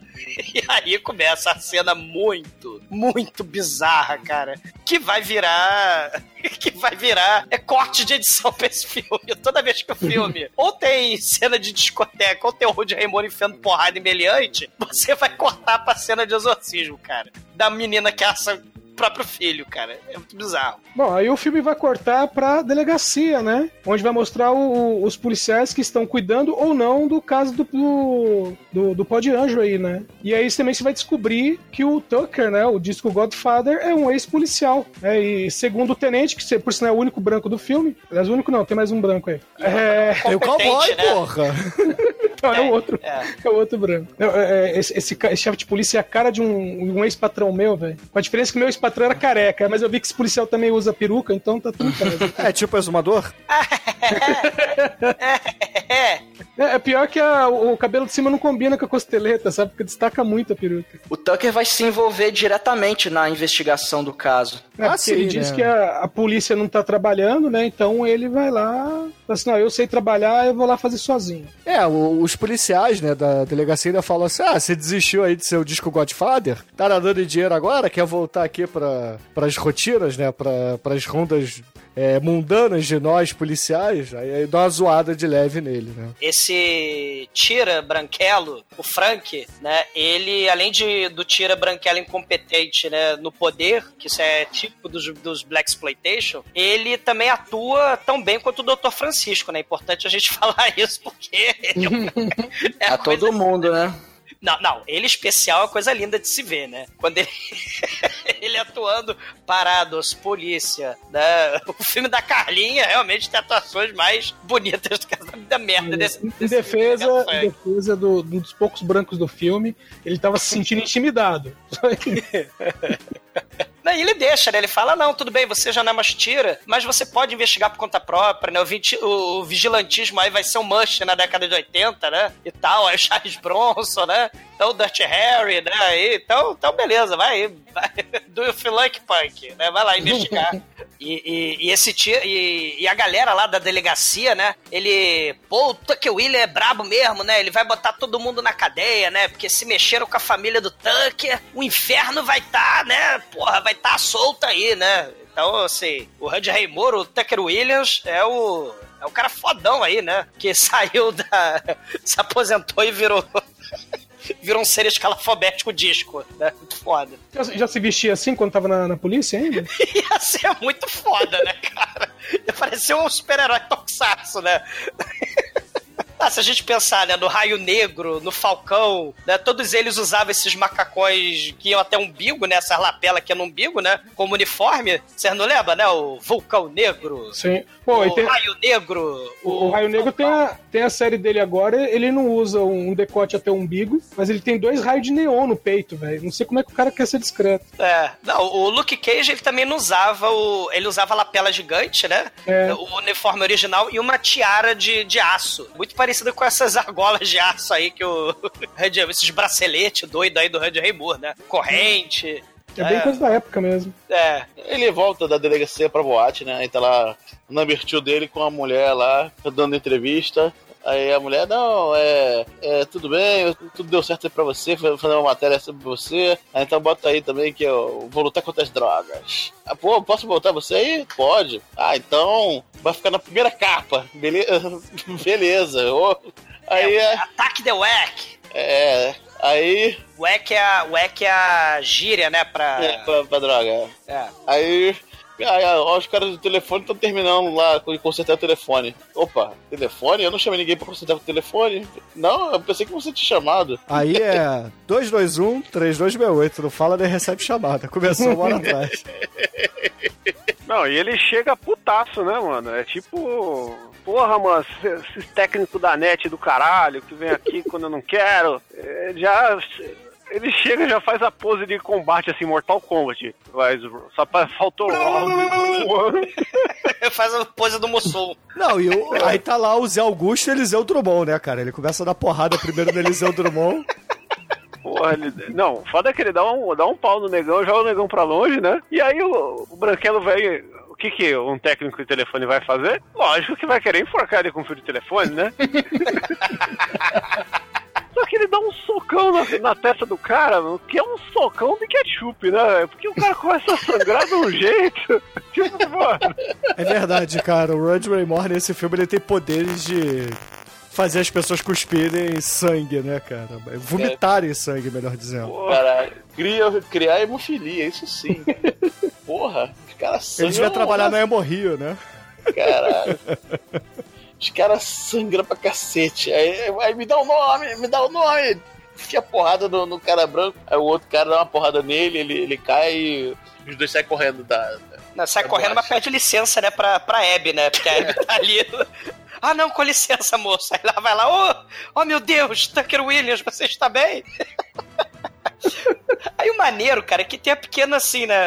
E aí começa a cena muito, muito bizarra, cara, que vai virar que vai virar é corte de edição pra esse filme. Toda vez que o filme ou tem cena de discoteca ou tem o Rudy Raymond enfiando porrada em meliante, você vai cortar pra cena de exorcismo, cara. Da menina que assa próprio filho, cara. É muito bizarro. Bom, aí o filme vai cortar pra delegacia, né? Onde vai mostrar o- os policiais que estão cuidando ou não do caso do, do, do, do pó de anjo aí, né? E aí também você vai descobrir que o Tucker, né? O disco Godfather é um ex-policial. né? E segundo o tenente, que por sinal é o único branco do filme. Aliás, o único não, tem mais um branco aí. É, Tem o cowboy, né? porra. Não, é o outro. É. É o outro branco. Não, é, é, esse, esse esse chefe de polícia é a cara de um, um ex-patrão meu, velho. Com a diferença que meu ex-patrão era careca, mas eu vi que esse policial também usa peruca, então tá tudo certo. É tipo exumador? É, é pior que a- o cabelo de cima não combina com a costeleta, sabe? Porque destaca muito a peruca. O Tucker vai se envolver diretamente na investigação do caso. É, porque ele diz que a, a polícia não tá trabalhando, né? Então ele vai lá, fala assim, não, eu sei trabalhar, eu vou lá fazer sozinho. É, o- os policiais, né, da delegacia ainda falam assim: ah, você desistiu aí de seu disco Godfather? Tá nadando em dinheiro agora? Quer voltar aqui pra, pras rotinas, né? Pra, pras rondas é, mundanas de nós policiais? Aí, aí dá uma zoada de leve nele, né? Esse Tira Branquelo, o Frank, né? Ele, além de, do Tira Branquelo incompetente, né? No poder, que isso é típico dos, dos Black Exploitation, ele também atua tão bem quanto o Dr. Francisco, né? É importante a gente falar isso, porque é, é A todo mundo, né? Não, não, ele especial é coisa linda de se ver, né? Quando ele, ele atuando parados, polícia, né? O filme da Carlinha realmente tem atuações mais bonitas do que da merda desse. Em desse defesa, filme, em defesa do, de um dos poucos brancos do filme, ele tava se sentindo intimidado. E ele deixa, né? Ele fala: não, tudo bem, você já não é mais tira, mas você pode investigar por conta própria, né? O, o- o vigilantismo aí vai ser um must na década de 80, né? E tal, aí o Charles Bronson, né? Então o Dirty Harry, né? Então, então, beleza, vai, vai do like punk, né? Vai lá investigar. E, e- e esse tio, e, e a galera lá da delegacia, né? Ele, pô, o Tucker William é brabo mesmo, né? Ele vai botar todo mundo na cadeia, né? Porque se mexeram com a família do Tucker, o inferno vai estar, né? Porra, vai estar solto aí, né? Então, assim, o Randy Raymore, o Tucker Williams, é o. É o cara fodão aí, né? Que saiu da. se aposentou e virou. virou um ser escalafobético disco, né? Muito foda. Já, já se vestia assim quando tava na, na polícia ainda? Ia ser muito foda, né, cara? Ia parecer um super-herói toxaço, né? Ah, se a gente pensar, né, no Raio Negro, no Falcão, né, todos eles usavam esses macacões que iam até umbigo, né, essas lapelas que é no umbigo, né, como uniforme. Vocês não lembram, né, o Vulcão Negro, Sim. Pô, o tem, Raio Negro, o, o Raio Negro tem a, tem a série dele agora, ele não usa um decote até o umbigo, mas ele tem dois raios de neon no peito, velho. Não sei como é que o cara quer ser discreto. É, não, o Luke Cage ele também não usava o. Ele usava lapela gigante, né? É. O uniforme original e uma tiara de, de aço. Muito parecida com essas argolas de aço aí que o. Red- esses braceletes doidos aí do Red Raymore, né? Corrente. É bem coisa da época mesmo. É. Ele volta da delegacia pra boate, né? Aí tá lá o number dele com a mulher lá, dando entrevista. Aí a mulher, não, é, é tudo bem, tudo deu certo aí pra você, vou fazer uma matéria sobre você. Aí então bota aí também que eu vou lutar contra as drogas. Ah, pô, posso botar você aí? Pode. Ah, então vai ficar na primeira capa. Beleza. Beleza. Ô, Aí é. Ataque the Wack. É. Aí. Wack é a, wack é a gíria, né? Pra. É, pra, pra droga. É. Aí. Ó, os caras do telefone estão terminando lá de consertar o telefone. Opa, telefone? Eu não chamei ninguém pra consertar o telefone. Não, eu pensei que você tinha chamado. Aí é 221-3268. Não fala nem recebe chamada. Começou uma hora atrás. Não, e ele chega putaço, né, mano? É tipo. Porra, mano, esses técnicos da net do caralho que vem aqui quando eu não quero. É, já. Ele chega e já faz a pose de combate assim, Mortal Kombat. Mas só pra, faltou round. Faz a pose do Mussum. Não, e o- aí tá lá o Zé Augusto e Eliseu Drummond, né, cara? Ele começa a dar porrada primeiro no Eliseu Drummond. Porra, ele... Não, foda é que ele dá um, dá um pau no negão, joga o negão pra longe, né? E aí o, o branquelo vai. O que, que um técnico de telefone vai fazer? Lógico que vai querer enforcar ele com fio de telefone, né? Dá um socão na, na testa do cara, mano, que é um socão de ketchup, né? Porque o cara começa a sangrar de um jeito. Tipo, mano. É verdade, cara. O Roger Raymore nesse filme ele tem poderes de fazer as pessoas cuspirem sangue, né, cara? Vomitarem sangue, melhor dizendo. Cara, cria, criar hemofilia, isso sim. Porra, os caras Ele devia trabalhar na Emo Rio, né? Caralho. Os caras sangram pra cacete. Aí, aí me dá o nome, me dá o nome. Fica a porrada no, no cara branco. Aí o outro cara dá uma porrada nele, ele, ele cai e os dois saem correndo da. Não, sai correndo, mas pede licença, né, pra, pra Abby, né? Porque a Abby tá ali. Ah, não, com licença, moço. Aí lá vai lá, oh, oh meu Deus, Tucker Williams, você está bem? Aí o maneiro, cara, é que tem a pequena assim, né?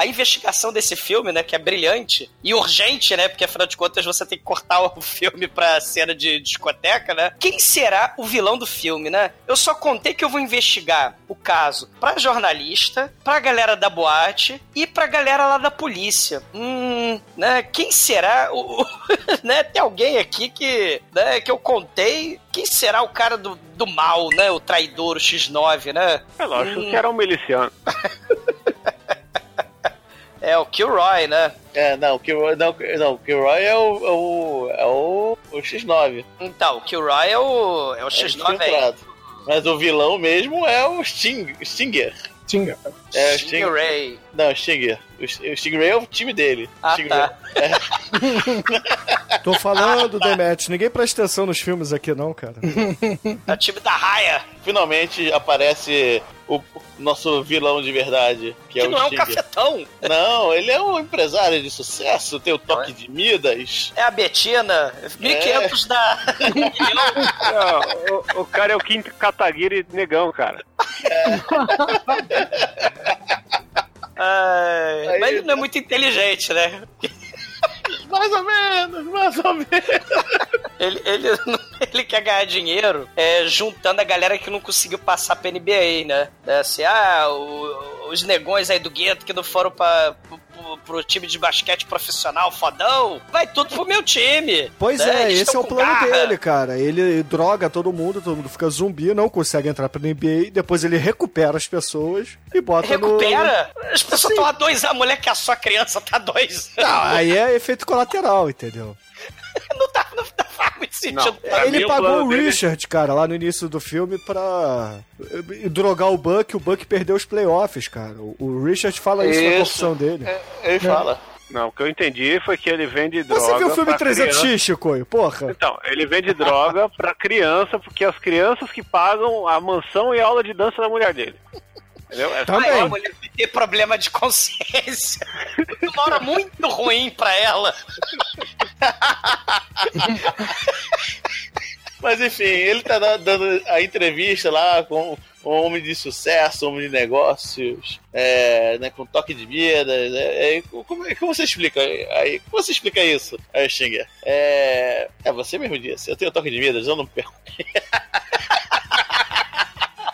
A investigação desse filme, né? Que é brilhante e urgente, né? Porque afinal de contas você tem que cortar o filme pra cena de discoteca, né? Quem será o vilão do filme, né? Eu só contei que eu vou investigar o caso pra jornalista, pra galera da boate e pra galera lá da polícia. Hum, né? Quem será o. o- né? Tem alguém aqui que, né, que eu contei. Quem será o cara do, do mal, né? O traidor, o X9, né? É lógico Hum. que era um miliciano. É, o Kilroy, né? É, não, o Kilroy, não, não, o Kilroy é o, é o, é o, o X9. Então, o Kilroy é o, é o X9 aí. infiltrado. Mas o vilão mesmo é o Sting, Stinger. Stinger. É, o Stingray. Não, Stinger. O, o Stingray é o time dele. Ah, tá. Tô falando, Demet. Ninguém presta atenção nos filmes aqui, não, cara. É o time da raia. Finalmente aparece o nosso vilão de verdade, que, Que é o não é um cafetão. Não, ele é um empresário de sucesso, tem o toque de Midas. É a Betina. 1500 da. Não, o, o cara é o quinto Kataguiri negão, cara. Ai, mas ele não é muito inteligente, né? Mais ou menos, mais ou menos. Ele, ele, ele quer ganhar dinheiro é, juntando a galera que não conseguiu passar pra NBA, né? É assim, ah, o- os negões aí do gueto que não foram pra, pro, pro- time de basquete profissional fodão, vai tudo pro meu time. Pois né? é, Eles esse é o plano garra. dele, cara. Ele droga todo mundo, todo mundo fica zumbi, não consegue entrar pra NBA, depois ele recupera as pessoas e bota Recupera? As pessoas estão há dois a mulher que é só criança tá dois no... Não, aí é efeito colateral, entendeu? sentido. Ele pagou o Richard, cara, lá no início do filme pra eh, drogar o Buck, o Buck perdeu os playoffs, cara. O- Richard fala isso, na Isso. confissão dele. Ele fala. Não, o que eu entendi foi que ele vende droga. Você viu o filme pra 300X, criança. Chicoio? Porra. Então, ele vende droga pra criança, porque as crianças que pagam a mansão e a aula de dança da mulher dele. Entendeu? É Ai, a mulher vai ter problema de consciência. Uma hora muito ruim pra ela. Mas enfim, ele tá da- dando a entrevista lá com um homem de sucesso, homem de negócios, é, né, com toque de vida. É, é, como, como você explica? Aí, como você explica isso, aí? É, é, você mesmo disse, eu tenho toque de vidas, eu não perco.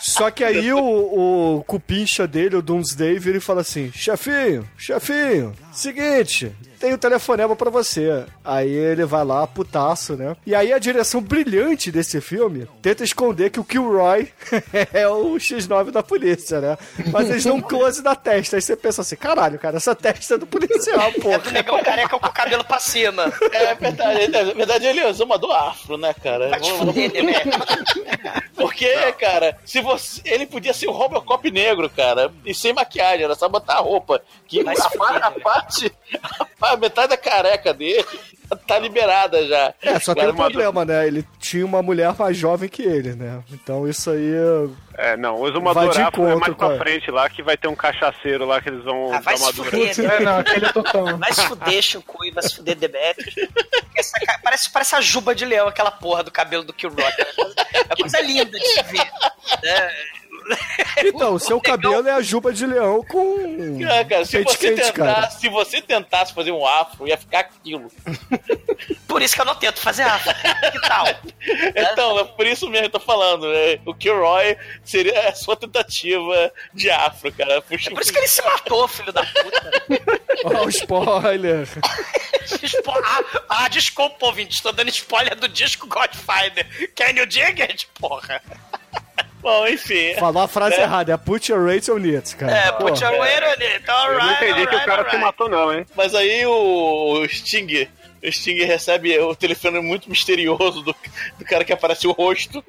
Só que aí o, o cupincha dele, o Doomsday, vira e fala assim: chefinho, chefinho, seguinte, tem um telefonema pra você. Aí ele vai lá, putaço, né? E aí a direção brilhante desse filme tenta esconder que o Kilroy é o X9 da polícia, né? Mas eles dão um close da testa. Aí você pensa assim: caralho, cara, essa testa é do policial, É porra. do negão careca com o cabelo pra cima. É verdade, na verdade ele usou uma do afro, né, cara? Vai te fuder, né? Porque, cara, se você. Ele podia ser o Robocop negro, cara. E sem maquiagem, era só botar a roupa. Que a, se pa- fuder, a né? parte. A metade da careca dele tá liberada já. É, só tem Cara, um problema, né? Ele tinha uma mulher mais jovem que ele, né? Então isso aí. É, não, usa uma Vai é encontro mais com a- pra frente lá, que vai ter um cachaceiro lá que eles vão Ah, vai dar uma fuder, né? É, não, aquele é total. Vai se fuder, Chico, vai se fuder, Demetrius. Essa cara- Parece, parece a juba de leão, aquela porra do cabelo do Kilroy. É coisa linda de se ver. né? Então, o seu cabelo é a juba de leão com. Ah, cara, se você, quente, cara. tentasse, se você tentasse fazer um afro, ia ficar aquilo. Por isso que eu não tento fazer afro. Que tal? Então, é por isso mesmo que eu tô falando. né? O Kilroy seria a sua tentativa de afro, cara. Puxa, É por isso que ele se matou, filho da puta. Ó, o spoiler. Spo- ah, ah, desculpa, ouvinte, estou dando spoiler do disco Godfather. Can you dig it, porra? Bom, enfim. Falou a frase É. errada, é put your rates on it, cara. É, Pô. put your weight on it, Eu não alright, entendi que o alright, cara se alright. matou, não, hein? Mas aí o, Sting. O Sting recebe o telefone muito misterioso do, do cara que aparece o rosto.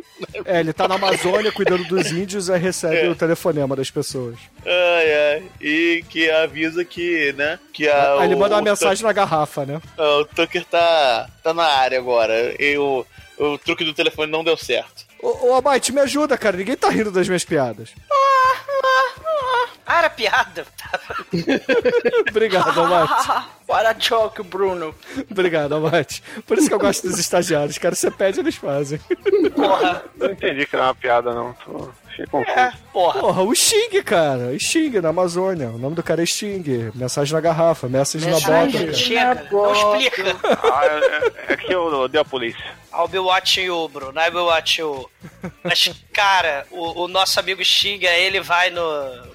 É, ele tá na Amazônia cuidando dos índios e recebe É. o telefonema das pessoas. Ai, ai. E que avisa que, né? Que a, Aí ele manda uma mensagem na garrafa, né? o, o Tucker tá, tá na área agora. E o, o truque do telefone não deu certo. Ô, ô Abate, me ajuda, cara. Ninguém tá rindo das minhas piadas. Ah, era piada. Obrigado, Abate. What a joke, Bruno. Obrigado, Abate. Por isso que eu gosto dos estagiários, cara. Você pede, eles fazem. Porra, Não entendi que era uma piada, não. Tô... Achei confuso. é, porra. Porra, o Sting, cara. O Sting na Amazônia. O nome do cara é Sting. Mensagem na garrafa, mensagem na bota. Cara. chega, não explica. Ah, é, é que eu odeio a polícia. I'll be watching you, Bruno. I will watch you. Mas, cara, o, o nosso amigo Xinga, ele vai no.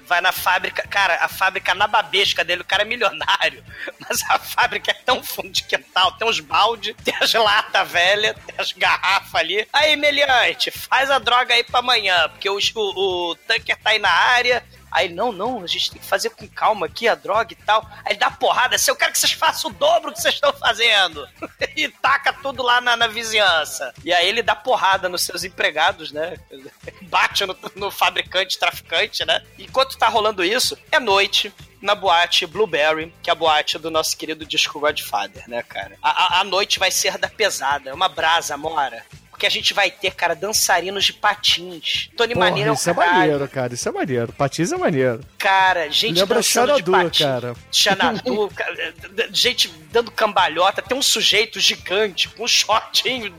Vai na fábrica. Cara, a fábrica na babesca dele, o cara é milionário. Mas a fábrica é tão fundo de quintal. Tem uns balde, tem as latas velhas, tem as garrafas ali. Aí, meliante, faz a droga aí pra amanhã. Porque o, o, o Tucker tá aí na área. Aí, não, não, a gente tem que fazer com calma aqui a droga e tal. Aí dá porrada assim, eu quero que vocês façam o dobro que vocês estão fazendo. e taca tudo lá na, na vizinhança. E aí ele dá porrada nos seus empregados, né? Bate no, no fabricante, traficante, né? Enquanto tá rolando isso, é noite. Na boate Blueberry, que é a boate do nosso querido disco Godfather, né, cara? A, a, a noite vai ser da pesada, é uma brasa, mora. Porque a gente vai ter, cara, dançarinos de patins. Tony Porra, Maneiro é o isso é maneiro, cara. Isso é maneiro. Patins é maneiro. Cara, gente Lembra dançando de Xanadu, patins. cara. Xanadu, cara, gente dando cambalhota. Tem um sujeito gigante com um shortinho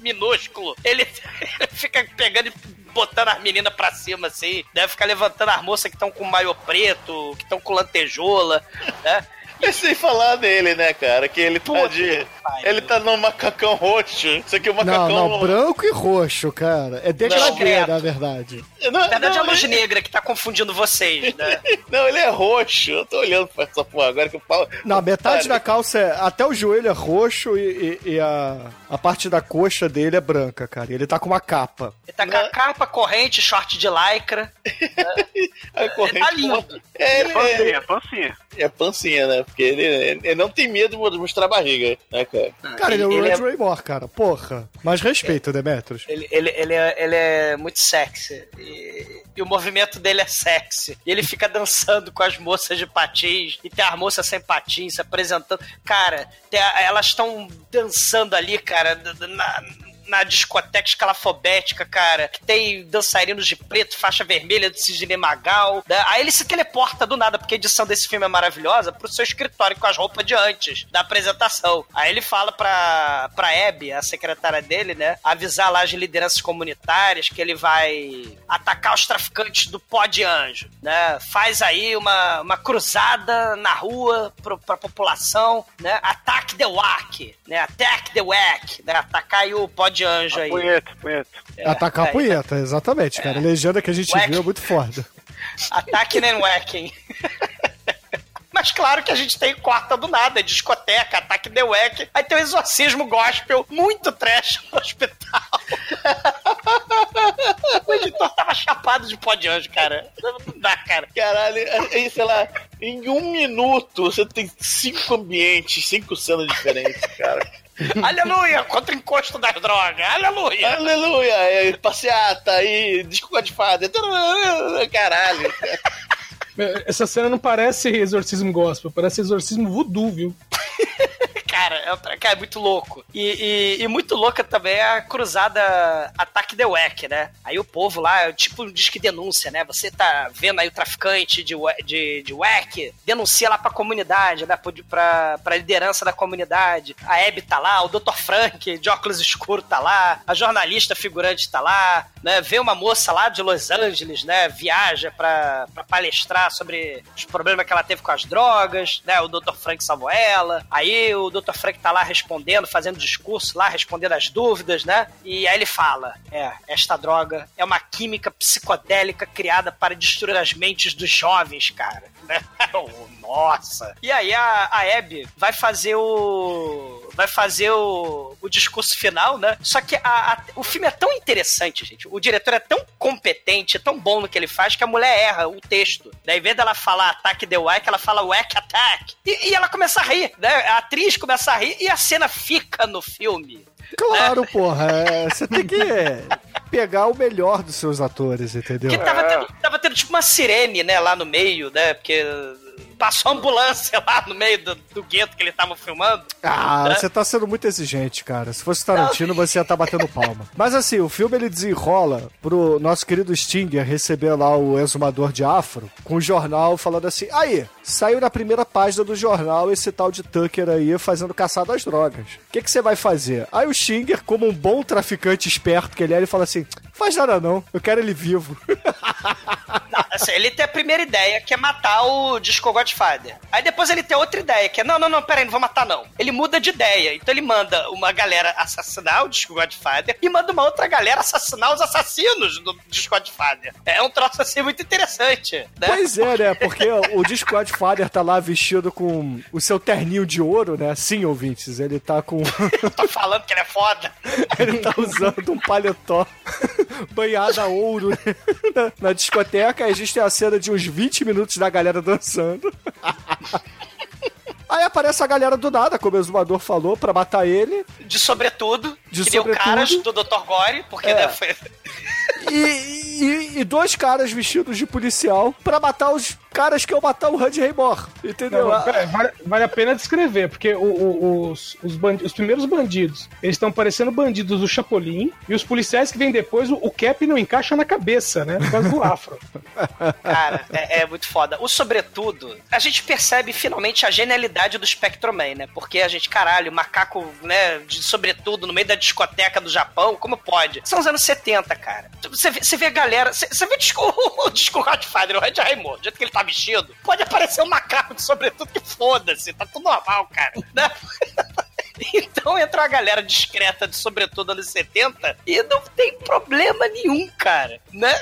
minúsculo. Ele fica pegando e botando as meninas pra cima, assim. Deve ficar levantando as moças que estão com maiô preto, que estão com lantejola, né? E sem falar dele, né, cara? Que ele tá Puta de. Ele tá no macacão roxo. Isso aqui é um Não, macacão. não, branco e roxo, cara. É degradê, na verdade. Não, Na verdade é a não, luz ele- negra que tá confundindo vocês, né? Não, ele é roxo. Eu tô olhando pra essa porra agora que eu falo. Não, metade da calça é. Até o joelho é roxo e, e- e a, a parte da coxa dele é branca, cara. E ele tá com uma capa. Ele tá com a capa, corrente, short de lycra. A corrente. Ele tá lindo. É, É ele pancinha, é, pancinha. é pancinha, né? Porque ele, ele não tem medo de mostrar a barriga, né, cara? Cara, ele, é o ele Red é- Raymore, cara. Porra. Mas respeito, Demetrius. Ele, ele, ele, é, ele é muito sexy. E, e o movimento dele é sexy. E ele fica dançando com as moças de patins. E tem as moças sem patins se apresentando. Cara, tem a- elas estão dançando ali, cara, na, na discoteca escalafobética, cara. Que tem dançarinos de preto, faixa vermelha do Sidney Magal. né? Aí ele se teleporta do nada, porque a edição desse filme é maravilhosa, pro seu escritório com as roupas de antes da apresentação. Aí ele fala pra, pra Abby, a secretária dele, né? Avisar lá as lideranças comunitárias que ele vai atacar os traficantes do pó de anjo, né? Faz aí uma, uma cruzada na rua pro, pra população, né? Ataque the Wack, né? Attack the Wack, né? Atacar aí o pó de anjo aí. Punheta, punheta. É, Atacar a aí. punheta, exatamente, cara. A legenda que a gente Wack. viu é muito foda. Ataque nem whacking. Mas claro que a gente tem corta do nada, discoteca, ataque the wack. Aí tem o exorcismo gospel, muito trash no hospital. o editor tava chapado de pó de anjo, cara. Não dá, cara. Caralho, aí, sei lá, em um minuto você tem cinco ambientes, cinco cenas diferentes, cara. Aleluia, contra o encosto das drogas. Aleluia. Aleluia! É, passeata aí, disco de fada. Caralho. Essa cena não parece exorcismo gospel, parece exorcismo voodoo, viu? Cara, é, é muito louco. E, e- e muito louca também é a cruzada Ataque The Wack, né? Aí o povo lá, tipo, diz que denúncia, né? Você tá vendo aí o traficante de, de, de Wack, denuncia lá pra comunidade, né? Pra, pra liderança da comunidade. A Abby tá lá, o Dr. Frank, de óculos escuros, tá lá, a jornalista figurante tá lá, né? Vê uma moça lá de Los Angeles, né? Viaja pra, pra palestrar sobre os problemas que ela teve com as drogas, né? O Dr. Frank salvou ela. Aí o Dr. Frank tá lá respondendo, fazendo discurso lá, respondendo as dúvidas, né? E aí ele fala: É, esta droga é uma química psicodélica criada para destruir as mentes dos jovens, cara. Nossa! E aí a, a Abby vai fazer o. Vai fazer o, o discurso final, né? Só que a- a- o filme é tão interessante, gente. O diretor é tão competente, é tão bom no que ele faz, que a mulher erra o texto. Né? Em vez dela falar ataque the whack, ela fala whack attack. E, e ela começa a rir, né? A atriz começa a rir e a cena fica no filme. Claro, porra. é, Você tem que pegar o melhor dos seus atores, entendeu? Porque tava tendo, tava tendo tipo uma sirene, né, lá no meio, né? Porque passou a ambulância lá no meio do, do gueto que ele tava filmando. Ah, né? você tá sendo muito exigente, cara. Se fosse Tarantino, você ia estar batendo palma. Mas assim, o filme ele desenrola pro nosso querido Stinger receber lá o exumador de afro com o jornal falando assim: aí, saiu na primeira página do jornal esse tal de Tucker aí fazendo caçada às drogas. O que que você vai fazer? Aí o Stinger, como um bom traficante esperto que ele é, ele fala assim: faz nada não, eu quero ele vivo. Não, assim, ele tem a primeira ideia, que é matar o Disco Godfather. Aí depois ele tem outra ideia, que é, não, não, não, peraí, não vou matar não. Ele muda de ideia. Então ele manda uma galera assassinar o Disco Godfather e manda uma outra galera assassinar os assassinos do Disco Godfather. É um troço assim muito interessante, né? Pois é, né? Porque o Disco Godfather tá lá vestido com o seu terninho de ouro, né? Sim, ouvintes, ele tá com. Tô falando que ele é foda. Ele tá usando um paletó banhado a ouro né? na, na discoteca. Aí a gente tem a cena de uns 20 minutos da galera dançando. Aí aparece a galera do nada, como o exumador falou, pra matar ele. De sobretudo, De que deu sobretudo. caras do Dr. Gore, porque É. né, foi... E, e- e dois caras vestidos de policial pra matar os caras que iam matar o Hud Raymore. Entendeu? Não, pera, vale, vale a pena descrever, porque o- o- os, os, bandi- os primeiros bandidos, eles estão parecendo bandidos do Chapolin, e os policiais que vêm depois, o, o cap não encaixa na cabeça, né? Por causa do afro. Cara, é, é muito foda. O sobretudo, a gente percebe finalmente a genialidade do Spectrum Man, né? Porque a gente, caralho, macaco, né, de sobretudo no meio da discoteca do Japão, como pode? São os anos 70, cara. Você vê, você vê a galera, você, você vê o disco, o disco Godfather, o Red Raymond, do jeito que ele tá vestido, pode aparecer um macaco de sobretudo que foda-se, tá tudo normal, cara. Né? Então entra uma galera discreta de sobretudo anos 70 e não tem problema nenhum, cara, né?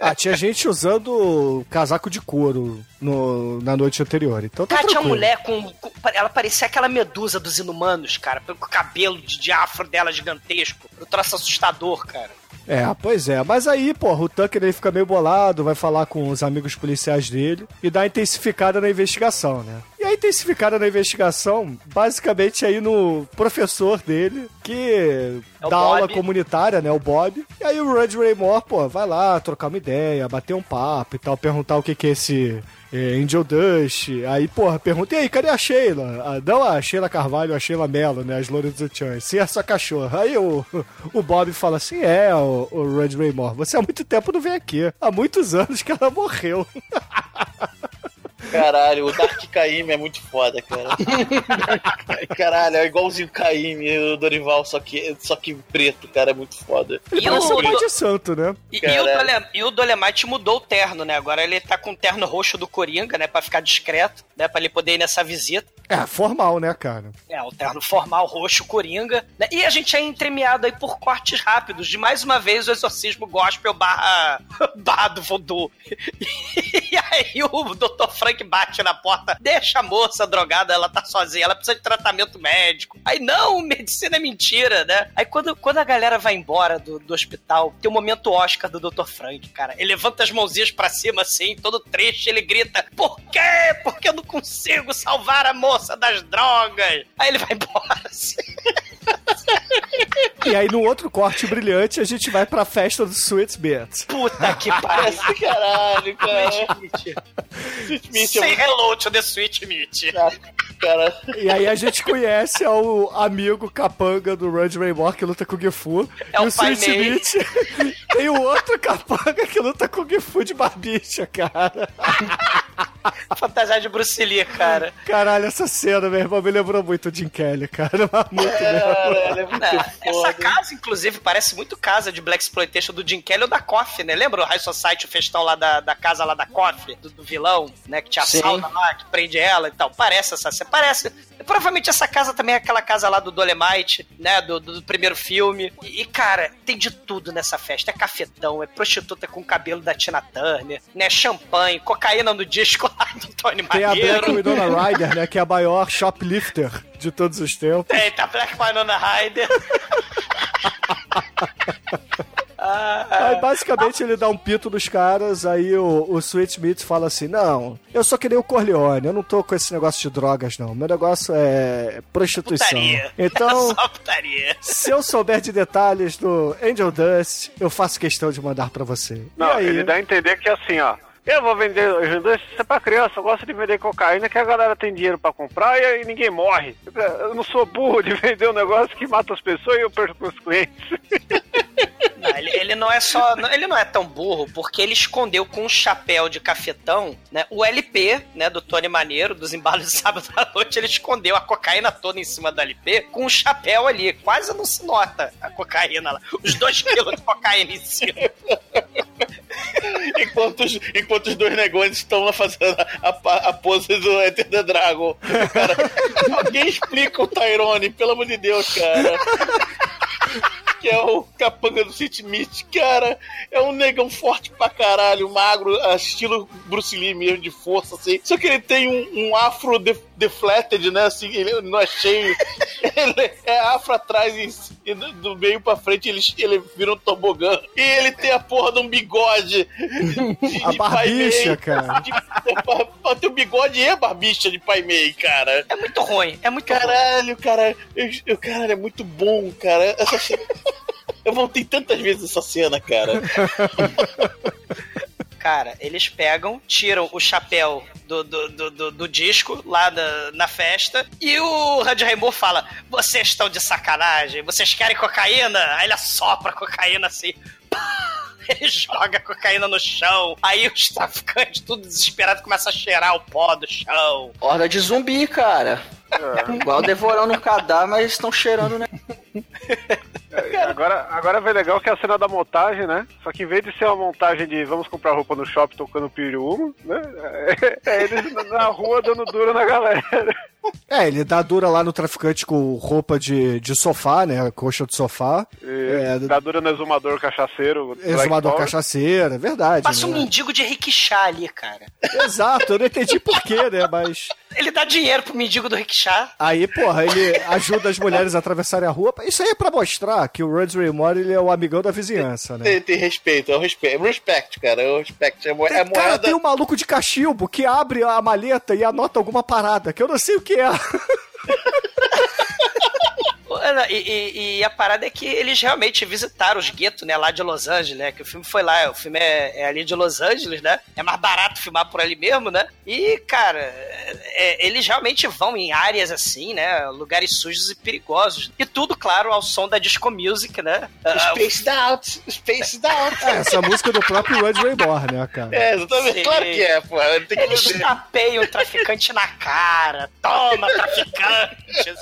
Ah, tinha gente usando casaco de couro no- na noite anterior. Então tá Cara, tinha tranquilo. uma mulher com, com- Ela parecia aquela medusa dos inumanos, cara. Com o cabelo de, de afro dela gigantesco. O troço assustador, cara. É, pois é. Mas aí, porra, o Tucker ele fica meio bolado, vai falar com os amigos policiais dele e dá intensificada na investigação, né? A intensificada na investigação, basicamente aí no professor dele, que É dá aula comunitária, né? O Bob. E aí o Red Raymore, pô, vai lá trocar uma ideia, bater um papo e tal, perguntar o que que é esse é, Angel Dust. Aí, porra, pergunta, e aí, cadê a Sheila? Ah, não a Sheila Carvalho, a Sheila Mello, né? As loiras do Chan. Sim, essa cachorra. Aí o, o Bob fala assim, é, o, o Red Raymore, você há muito tempo não vem aqui. Há muitos anos que ela morreu. Caralho, o Dark Caime é muito foda, cara. Caralho, é igualzinho o Caime, o Dorival, só que, só que preto, cara, é muito foda. E o- um pai de santo, né? E, e o. Dole- e o Dolemite mudou o terno, né? Agora ele tá com o terno roxo do Coringa, né? Pra ficar discreto, né? Pra ele poder ir nessa visita. É, formal, né, cara? É, o terno formal roxo Coringa. Né? E a gente é entremeado aí por cortes rápidos de mais uma vez o exorcismo gospel barra, barra do voodoo. E aí o Dr. Frank bate na porta, deixa a moça drogada, ela tá sozinha, ela precisa de tratamento médico. Aí, não, medicina é mentira, né? Aí quando, quando a galera vai embora do, do hospital, tem o momento Oscar do Dr. Frank, cara. Ele levanta as mãozinhas pra cima assim, todo triste, ele grita: Por quê? Porque eu não consigo salvar a moça das drogas. Aí ele vai embora assim. E aí, no outro corte brilhante, a gente vai pra festa do Sweet Beat. Puta que pariu. Caralho, cara. Sweet Meat. Say hello to the Sweet Meat. Cara. E aí a gente conhece o amigo capanga do Rod Raymore que luta com o Gifu. É e o o Sweet. Meat tem o outro capanga que luta com o Gifu de barbicha, cara. Fantasia de Bruce Lee, cara. Caralho, essa cena, meu irmão, me lembrou muito o Jim Kelly, cara. Mas muito mesmo. Não, essa casa, inclusive, parece muito casa de Black Exploitation do Jim Kelly ou da Coffee, né? Lembra o High Society, o festão lá da, da casa lá da Coffee, do, do vilão, né? Que tinha a Sim. lá, que prende ela e tal. Parece essa cena, parece. Provavelmente essa casa também é aquela casa lá do Dolemite, né? Do, do, do primeiro filme. E, e, cara, tem de tudo nessa festa. É cafetão, é prostituta com o cabelo da Tina Turner, né? Champanhe, cocaína no disco lá do Tony Tem a Black Maneiro. Winona Ryder, né? Que é a maior shoplifter de todos os tempos. Tem, tá Black Winona Ryder. Aí basicamente ele dá um pito nos caras, aí o, o Sweet Meat fala assim: Não, eu sou que nem o Corleone, eu não tô com esse negócio de drogas, não. Meu negócio é prostituição. Putaria. Então, Só putaria. se eu souber de detalhes do Angel Dust, eu faço questão de mandar pra você. Não, aí, ele dá a entender que assim, ó. Eu vou vender ajuda isso é pra criança, eu gosto de vender cocaína que a galera tem dinheiro pra comprar e aí ninguém morre. Eu não sou burro de vender um negócio que mata as pessoas e eu perco meus clientes. Não, ele, ele não é só. Ele não é tão burro, porque ele escondeu com um chapéu de cafetão, né? O LP, né, do Tony Maneiro, dos embalos de sábado à noite, ele escondeu a cocaína toda em cima do LP com um chapéu ali. Quase não se nota a cocaína lá. Os dois quilos de cocaína em cima. enquanto, os, enquanto os dois negões estão lá fazendo a, a, a pose do Enter the Dragon. Cara, alguém explica o Tyrone, pelo amor de Deus, cara. Que é o capanga do Meat, cara. É um negão forte pra caralho, magro, estilo Bruce Lee mesmo, de força, assim. Só que ele tem um, um afro de- deflected, né? Assim, ele não é cheio. Ele é afro atrás e, do, do meio pra frente ele, ele vira um tobogã. E ele tem a porra de um bigode. De, A de barbicha, cara. De, de, tem o bigode e a barbicha de pai Mei, cara. É muito ruim, é muito Caralho, cara. Eu, eu- caralho, é muito bom, cara. Essa Eu voltei tantas vezes essa cena, cara. Cara, eles pegam, tiram o chapéu do, do, do, do- do disco lá da- na festa e o Randy Rainbow fala: Vocês estão de sacanagem? Vocês querem cocaína? Aí ele assopra a cocaína assim. Pá! Ele joga a cocaína no chão. Aí os traficantes, tudo desesperado, começam a cheirar o pó do chão. Horda de zumbi, cara. Igual devorando um cadáver, mas estão cheirando, né? Agora, agora vai legal que é a cena da montagem, né? Só que em vez de ser uma montagem de vamos comprar roupa no shopping tocando piriumo, né? É eles na rua dando duro na galera. É, ele dá dura lá no traficante com roupa de, de sofá, né? Coxa de sofá. E dá dura no exumador cachaceiro. Exumador Power. cachaceira, é verdade. Passa um né? mendigo de rickshaw ali, cara. Exato, eu não entendi porquê, né? Mas. Ele dá dinheiro pro mendigo do rickshaw. Aí, porra, ele ajuda as mulheres a atravessarem a rua. Isso aí é pra mostrar que o Rhodes Raymore ele é o amigão da vizinhança, né? Tem, tem respeito, é o respeito. Respect, cara. É o respect. É, mo- é Cara, moeda. tem um maluco de cachimbo que abre a maleta e anota alguma parada, que eu não sei o que é. E, e- e a parada é que eles realmente visitaram os guetos, né, lá de Los Angeles, né? Que o filme foi lá, o filme é, é ali de Los Angeles, né? É mais barato filmar por ali mesmo, né? E, cara, é- eles realmente vão em áreas assim, né? Lugares sujos e perigosos. E tudo, claro, ao som da disco music, né? Spaced out, spaced out. É, essa música do próprio Rhodes Raymore, né, cara? É, exatamente. Sim. Claro que é, pô. Ele tem que Eles tapeiam o traficante na cara. Toma, traficante.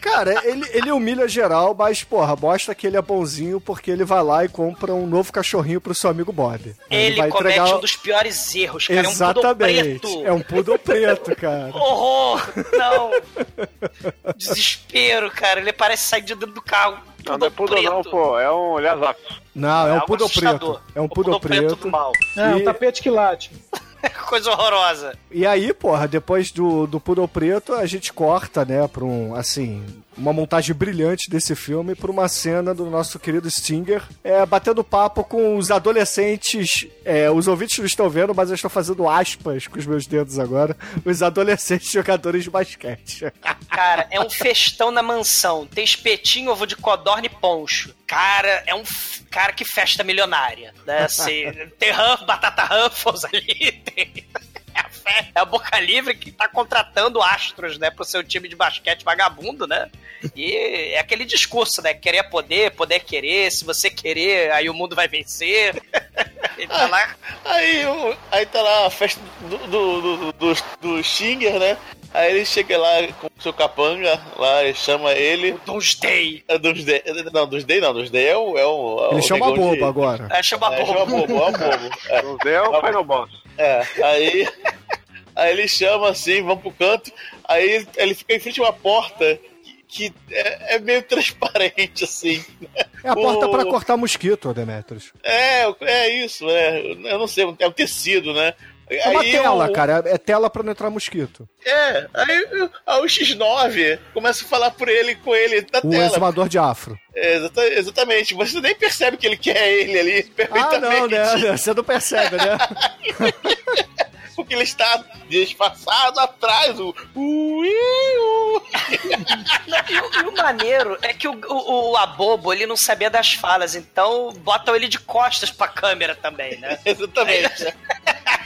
Cara, ele, ele humilha geral, mas, porra, mostra que ele é bonzinho porque ele vai lá e compra um novo cachorrinho pro seu amigo Bob. Ele vai comete entregar- um dos piores erros, cara. Exatamente. É um poodle preto. É um preto, cara. Horror! Não! Desespero, cara. Ele parece sair de dentro do carro. Não, não é poodle não, pô. É um Lhasapos. Não, é um algo poodle preto. É um poodle preto preto. do mal. É, um E- tapete que late. Coisa horrorosa. E aí, porra, depois do, do Poodle Preto, a gente corta, né, pra um, assim, uma montagem brilhante desse filme por uma cena do nosso querido Stinger é, batendo papo com os adolescentes. é, os ouvintes não estão vendo, mas eu estou fazendo aspas com os meus dedos agora. Os adolescentes jogadores de basquete. Cara, é um festão na mansão. Tem espetinho, ovo de codorna e poncho. Cara, é um. f- Cara, que festa milionária. Né? Assim, tem Ruff, batata Ruffles ali, tem. É a, fe- é a Boca Livre que tá contratando astros, né, pro seu time de basquete vagabundo, né? E é aquele discurso, né? Querer é poder, poder é querer, se você querer, aí o mundo vai vencer. Ele tá lá. Aí, o- aí tá lá a festa do, do, do, do, do Stinger, né? Aí ele chega lá com o seu capanga, lá e chama ele. Doomsday. É Doomsday. Não, Doomsday não, Doomsday é o. É o é Ele o chama bobo de- agora. É, chama É, chama bobo, é o bobo. É. Doomsday é o Final Boss. É, aí, aí ele chama assim, vamos pro canto, aí ele fica em frente a uma porta que, é, é meio transparente, assim. É a porta O- pra cortar mosquito, Demetrius. É, é isso, né? Eu não sei, é o tecido, né? É uma Aí tela, o- cara. É tela pra não entrar mosquito. É, aí, aí o X9 começa a falar por ele com ele na O tela. exumador de afro. É, exata- exatamente, você nem percebe que ele quer ele ali Ah, perfeitamente. não, né? Você não percebe, né? Porque ele está disfarçado atrás. O, o, o, e, o- e o maneiro é que o, o, o Abobo, ele não sabia das falas, então botam ele de costas pra câmera também, né? Exatamente.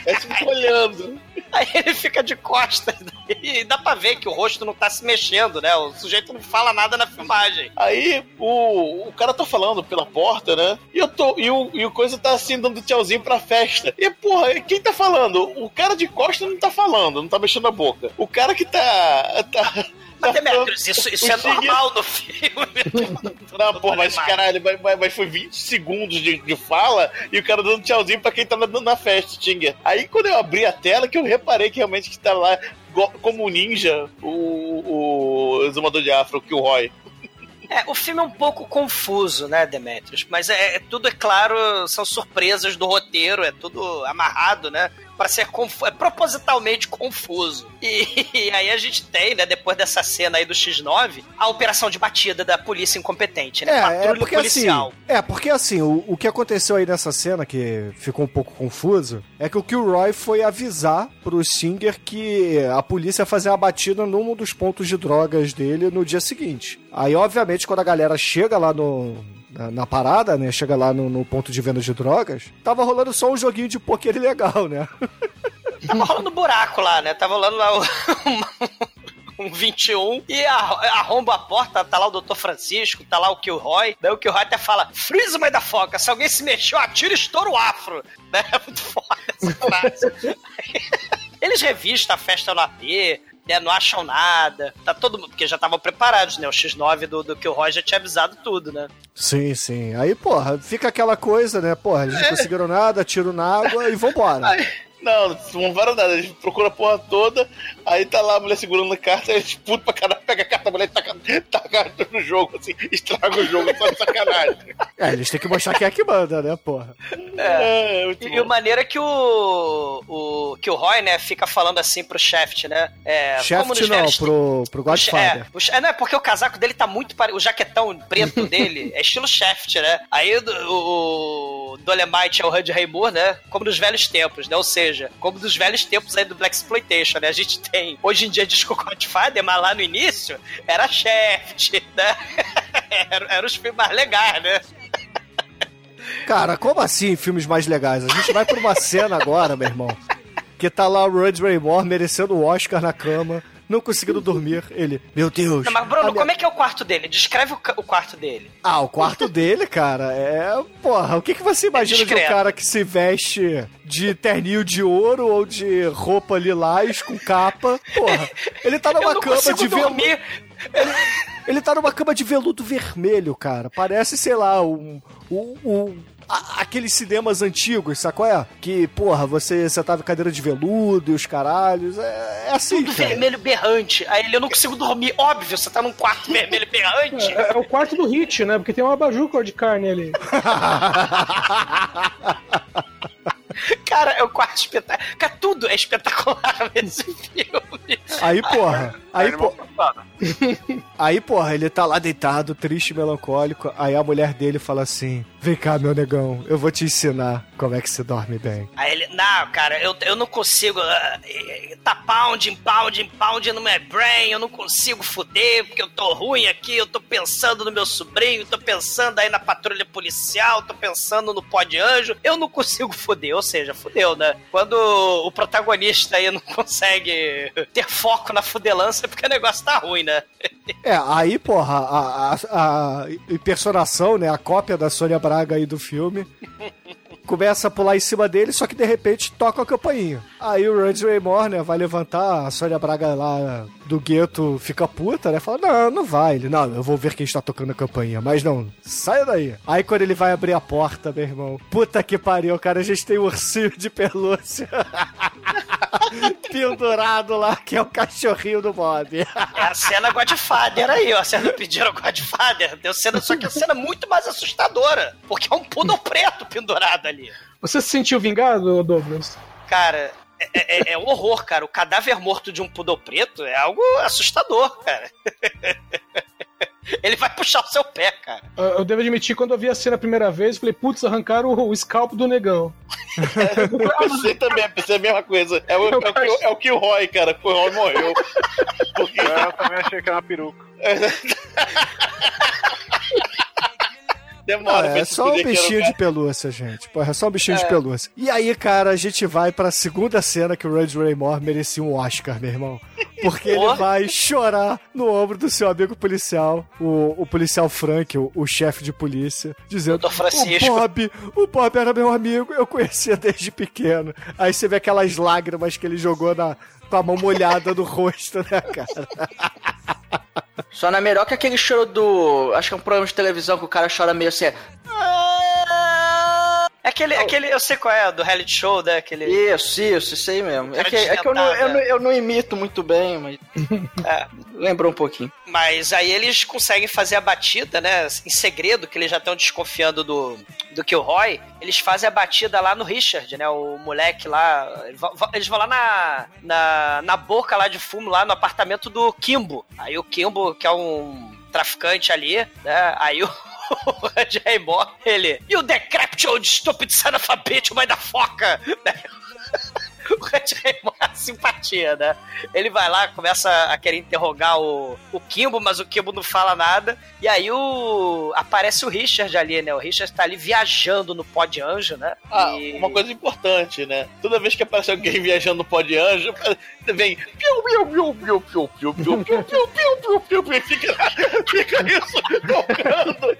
É tipo olhando. Aí ele fica de costas e dá pra ver que o rosto não tá se mexendo, né? O sujeito não fala nada na filmagem. Aí o, o cara tá falando pela porta, né? E eu tô. E o, e o coisa tá assim, dando tchauzinho pra festa. E, porra, quem tá falando? O cara de costas não tá falando, não tá mexendo a boca. O cara que tá. tá Mas, Demetrius, isso, isso é normal no filme. Não, pô, mas caralho, mas, mas- foi 20 segundos de, de fala e o cara dando tchauzinho pra quem tá na, na festa, Stinger. Aí quando eu abri a tela que eu reparei que realmente que tá lá como um ninja o, o exumador de afro, que o Roy. É, o filme é um pouco confuso, né, Demetrius? Mas é, é tudo, é claro, são surpresas do roteiro, é tudo amarrado, né? Pra ser confu é propositalmente confuso. E, e aí a gente tem, né, depois dessa cena aí do X9, a operação de batida da polícia incompetente, né? É, é Patrulha porque policial. assim. É, porque assim, o, o que aconteceu aí nessa cena, que ficou um pouco confuso, é que o Kilroy foi avisar pro Singer que a polícia ia fazer uma batida num dos pontos de drogas dele no dia seguinte. Aí, obviamente, quando a galera chega lá no. Na, na parada, né? Chega lá no, no ponto de venda de drogas. Tava rolando só um joguinho de pôquer ilegal, né? Tava rolando buraco lá, né? Tava rolando lá o- um 21 e arromba a porta, tá lá o Dr. Francisco, tá lá o Kilroy. Daí o Kilroy até fala: Freeza, mãe da foca, se alguém se mexeu, atira e estoura o afro. Né? É muito foda essa frase. Eles revistam a festa no AP. Né, não acham nada, tá todo mundo, porque já estavam preparados, né? O X9 do, do Kilroy já tinha avisado tudo, né? Sim, sim. Aí, porra, fica aquela coisa, né? Porra, eles não conseguiram nada, tiro na água e vambora. Não, não varam nada. A gente procura a porra toda, aí tá lá a mulher segurando a carta, aí eles puto pra caralho, pega a carta da mulher e taca, taca no jogo, assim, estraga o jogo, só de sacanagem. É, eles têm que mostrar quem é que manda, né, porra? É. muito e, e o maneiro é que o, o que o Roy, né, fica falando assim pro Shaft, né? É, como Shaft não, velhos pro, pro Godfather. É, o, é, não, é porque o casaco dele tá muito parecido. O jaquetão preto dele é estilo Shaft, né? Aí o, o, o Dolemite é o Hud Raymore, né? Como nos velhos tempos, né? Ou seja, como dos velhos tempos aí do Black Exploitation, né? A gente tem, hoje em dia, disco Godfather, mas lá no início era Shaft, né? era, era os filmes mais legais, né? Cara, como assim filmes mais legais? A gente vai pra uma cena agora, meu irmão, que tá lá o Rod Raymore merecendo o Oscar na cama, não conseguindo dormir. Ele, meu Deus. Não, mas, Bruno, minha- como é que é o quarto dele? Descreve o, o quarto dele. Ah, o quarto dele, cara, é. Porra, o que, que você imagina de um cara que se veste de terninho de ouro ou de roupa lilás com capa? Porra, ele tá numa cama de veludo. dormir. Ele tá numa cama de veludo vermelho, cara. Parece, sei lá, um. um, um a- aqueles cinemas antigos, sabe qual é? Que, porra, você sentava em cadeira de veludo e os caralhos. É, é assim, Tudo cara. vermelho berrante. Aí ele, eu não consigo dormir. Óbvio, você tá num quarto vermelho berrante. É, é o quarto do Hit, né? Porque tem uma bajuca de carne ali. Cara, é o quarto espetacular. Cara, tudo é espetacular nesse filme. Aí, porra. Aí, pô, passado. aí, porra, ele tá lá deitado, triste, melancólico. Aí a mulher dele fala assim: Vem cá, meu negão, eu vou te ensinar como é que se dorme bem. Aí ele, não, cara, eu, eu não consigo. eh, tá pounding, pounding, pounding no meu brain, eu não consigo fuder, porque eu tô ruim aqui, eu tô pensando no meu sobrinho, tô pensando aí na patrulha policial, tô pensando no pó de anjo, eu não consigo fuder, ou seja, fudeu, né? Quando o protagonista aí não consegue ter foco na fudelança, é porque o negócio tá ruim, né? É, aí, porra, a, a, a impersonação, né, a cópia da Sônia Braga aí do filme, começa a pular em cima dele, só que de repente toca a campainha. Aí o Rudge Raymore, né, vai levantar, a Sônia Braga lá do gueto fica puta, né, fala, não, não vai. Ele, não, eu vou ver quem está tocando a campainha, mas não, saia daí. Aí quando ele vai abrir a porta, meu irmão, puta que pariu, cara, a gente tem um ursinho de pelúcia pendurado lá, que é o cachorrinho do Bob. É a cena Godfather aí, ó. A cena pediram Godfather. Deu cena, só que a cena é muito mais assustadora. Porque é um poodle preto pendurado ali. Você se sentiu vingado, Douglas? Cara, é, é- é um horror, cara. O cadáver morto de um poodle preto é algo assustador, cara. Ele vai puxar o seu pé, cara. Eu eu devo admitir, quando eu vi a cena a primeira vez, eu falei, putz, arrancaram o, o scalp do negão. Eu pensei também, pensei a mesma coisa. É o, é o, que- é o que o Roy, cara, que o Roy morreu. Porque... Eu também achei que era uma peruca. Demora pra é só um bichinho de pelúcia, gente. Porra, é só um bichinho de É. pelúcia. E aí, cara, a gente vai pra segunda cena que o Red Raymore merecia um Oscar, meu irmão. Porque ele vai chorar no ombro do seu amigo policial, o, o policial Frank, o, o chefe de polícia, dizendo: Doutor Francisco." O Bob, o Bob era meu amigo, eu conhecia desde pequeno. Aí você vê aquelas lágrimas que ele jogou na, com a mão molhada no rosto, né, cara? Só não é melhor que aquele choro do. Acho que é um programa de televisão que o cara chora meio assim. É aquele, aquele, eu sei qual é, do reality show, né? Aquele... Isso, isso, isso aí mesmo. É que, é que eu, não, eu, não, eu não imito muito bem, mas. É. Lembrou um pouquinho. Mas aí eles conseguem fazer a batida, né? Em segredo, que eles já estão desconfiando do, do Kilroy. Eles fazem a batida lá no Richard, né? O moleque lá. Eles vão- Eles vão lá na, na, na boca lá de fumo, lá no apartamento do Kimbo. Aí o Kimbo, que é um traficante ali, né? Aí o. O Red Raymore, ele. You decrepit old stupid son of a bitch, mãe da foca! O Red é simpatia, né? Ele vai lá, começa a querer interrogar o, o Kimbo, mas o Kimbo não fala nada. E aí o aparece o Richard ali, né? O Richard tá ali viajando no pó de anjo, né? Ah, E- uma coisa importante, né? Toda vez que aparece alguém viajando no pó de anjo, vem piu, piu, piu, piu, piu, piu, piu, piu, piu, piu, piu, piu, piu, fica, fica isso tocando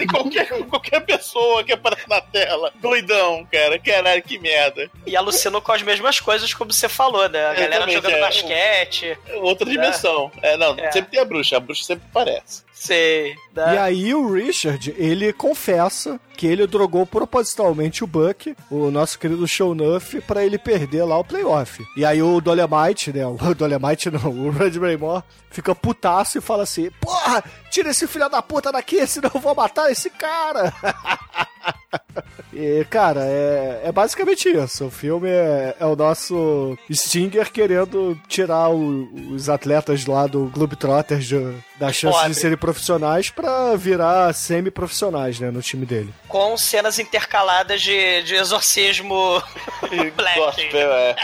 em qualquer, qualquer pessoa que aparece na tela. Doidão, cara. Caralho, que merda. E alucinou com as mesmas coisas, como você falou, né? A galera Exatamente, jogando é. basquete. Outra dimensão. É, não, É. sempre tem a bruxa. A bruxa sempre aparece. Sei. E aí o Richard, ele confessa que ele drogou propositalmente o Buck, o nosso querido Shownuff, pra ele perder lá o playoff. E aí o Dolemite, né, o Dolemite não, o Red Raymore, fica putaço e fala assim, porra, tira esse filho da puta daqui, senão eu vou matar esse cara. E, cara, é, é basicamente isso. O filme é, é o nosso Stinger querendo tirar o- os atletas lá do Globetrotters de- da chance Pobre. de serem profissionais pra virar semi-profissionais, né, no time dele. Com cenas intercaladas de, de exorcismo black. Gospel, é.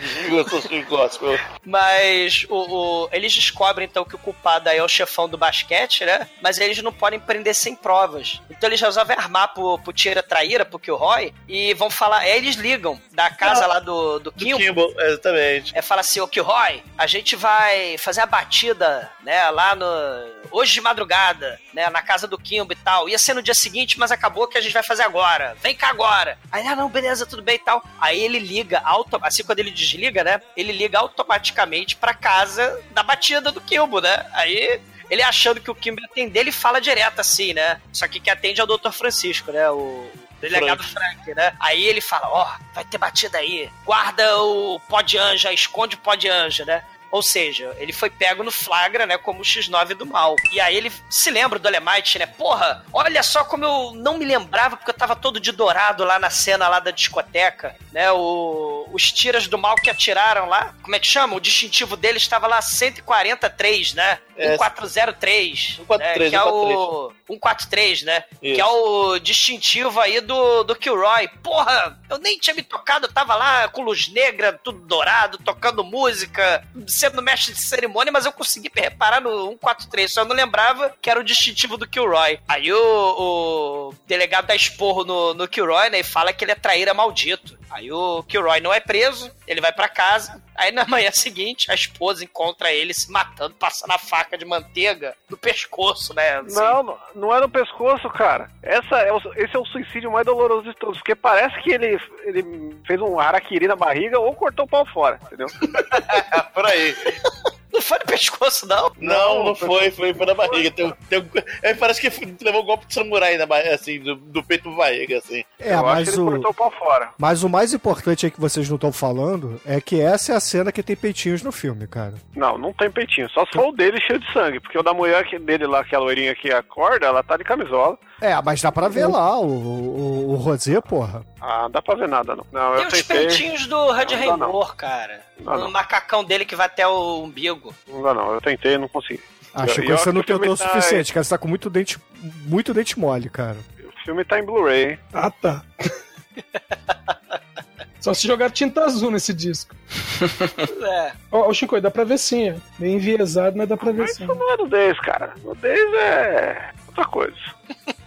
Gospel. Mas o, o- eles descobrem então que o culpado aí é o chefão do basquete, né? Mas eles não podem prender sem provas. Então eles resolvem armar pro, pro Tira Traíra, pro Kilroy, e vão falar. Aí eles ligam da casa lá do, do Kimbo. Kimbo, exatamente. É, fala assim, ô Kilroy, a gente vai fazer a batida, né, lá no... Hoje de madrugada, né, na casa do Kimbo e tal. Ia ser no dia seguinte, mas acabou que a gente vai fazer agora. Vem cá agora. Aí, ah, não, beleza, tudo bem e tal. Aí ele liga, auto... assim, quando ele desliga, né, ele liga automaticamente pra casa da batida do Kimbo, né? Aí... Ele achando que o Kimbo ia atender, ele fala direto assim, né? Só que quem atende é o Dr. Francisco, né? O delegado Frank, né? Aí ele fala, ó, vai ter batida aí. Guarda o pó de anja, esconde o pó de anja, né? Ou seja, ele foi pego no flagra, né, como o X9 do mal. E aí ele se lembra do Dolemite, né? Porra, olha só como eu não me lembrava, porque eu tava todo de dourado lá na cena lá da discoteca, né? O, os tiras do mal que atiraram lá, como é que chama? O distintivo dele estava lá 143, né? É. 1403, 143, né? que é o 143, né? Isso. Que é o distintivo aí do, do Kilroy. Porra, eu nem tinha me tocado, eu tava lá com luz negra, tudo dourado, tocando música, sendo mestre de cerimônia, mas eu consegui reparar no 143, só eu não lembrava que era o distintivo do Kilroy. Aí o, o delegado dá esporro no, no Kilroy, né, e fala que ele é traíra maldito. Aí o Kilroy não é preso, ele vai pra casa. Aí na manhã seguinte, a esposa encontra ele se matando, passando a faca de manteiga no pescoço, né? assim. Não, não- não é no pescoço, cara. Essa é o- esse é o suicídio mais doloroso de todos. Porque parece que ele, ele fez um harakiri na barriga ou cortou o pau fora, entendeu? Por aí. Não foi no pescoço, não? Não, não foi, foi, foi na barriga. Tem, tem, é, parece que levou um golpe de samurai na barriga, assim, do, do peito pra barriga, assim. É, Eu acho mas que ele o, cortou o pau fora. mas o mais importante aí que vocês não estão falando é que essa é a cena que tem peitinhos no filme, cara. Não, não tem peitinho. Só se for o dele cheio de sangue. Porque o da mulher que- dele lá, que é a loirinha que acorda, ela tá de camisola. É, mas dá pra ver lá o, o, o Rosé, porra. Ah, não dá pra ver nada, não. Não, Tem eu os tentei. peitinhos do dá, Raymore, cara. Não, o não. macacão dele que vai até o umbigo. Não dá, não. Eu tentei e não consegui. Acho que você não o tentou o tá- suficiente, cara. Você tá com muito dente, muito dente mole, cara. O filme tá em Blu-ray, hein? Ah, tá. Só se jogar tinta azul nesse disco. É. Ó, ô Chico, dá pra ver sim. ó. Meio enviesado, mas dá pra ver Mas sim. isso não é nudez, cara. Nudez é outra coisa.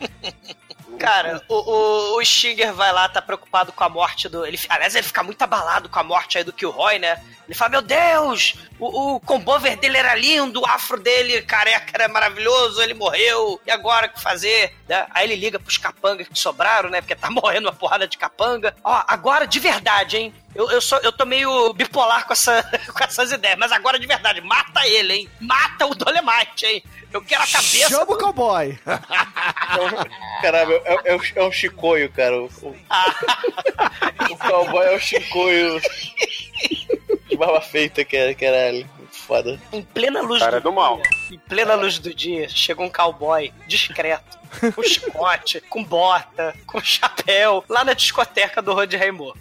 Cara, o, o, o Stinger vai lá, tá preocupado com a morte do. Ele, aliás, ele fica muito abalado com a morte aí do Kilroy, né? Ele fala: Meu Deus, o, o combover dele era lindo, o afro dele careca era maravilhoso, ele morreu, e agora o que fazer? Né? Aí ele liga pros capangas que sobraram, né? Porque tá morrendo uma porrada de capanga. Ó, agora de verdade, hein? Eu, eu, sou, eu tô meio bipolar com, essa, com essas ideias, mas agora de verdade, mata ele, hein? Mata o Dolemite, hein? Eu quero a cabeça. Chama o cowboy! Caramba, é, é, um- é um chicoio, cara. O, o, o cowboy é um chicoio de barba feita, cara, caralho. Foda. Em plena luz Cara, do é do mal. dia, em plena luz do dia, chega um cowboy discreto, com chicote, com bota, com chapéu, lá na discoteca do Rod Raymore.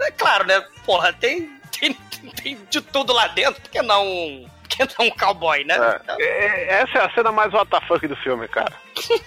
É claro, né? Porra, tem, tem, tem de tudo lá dentro, por que não, por que não um cowboy, né? É, é- essa é a cena mais WTF do filme, cara.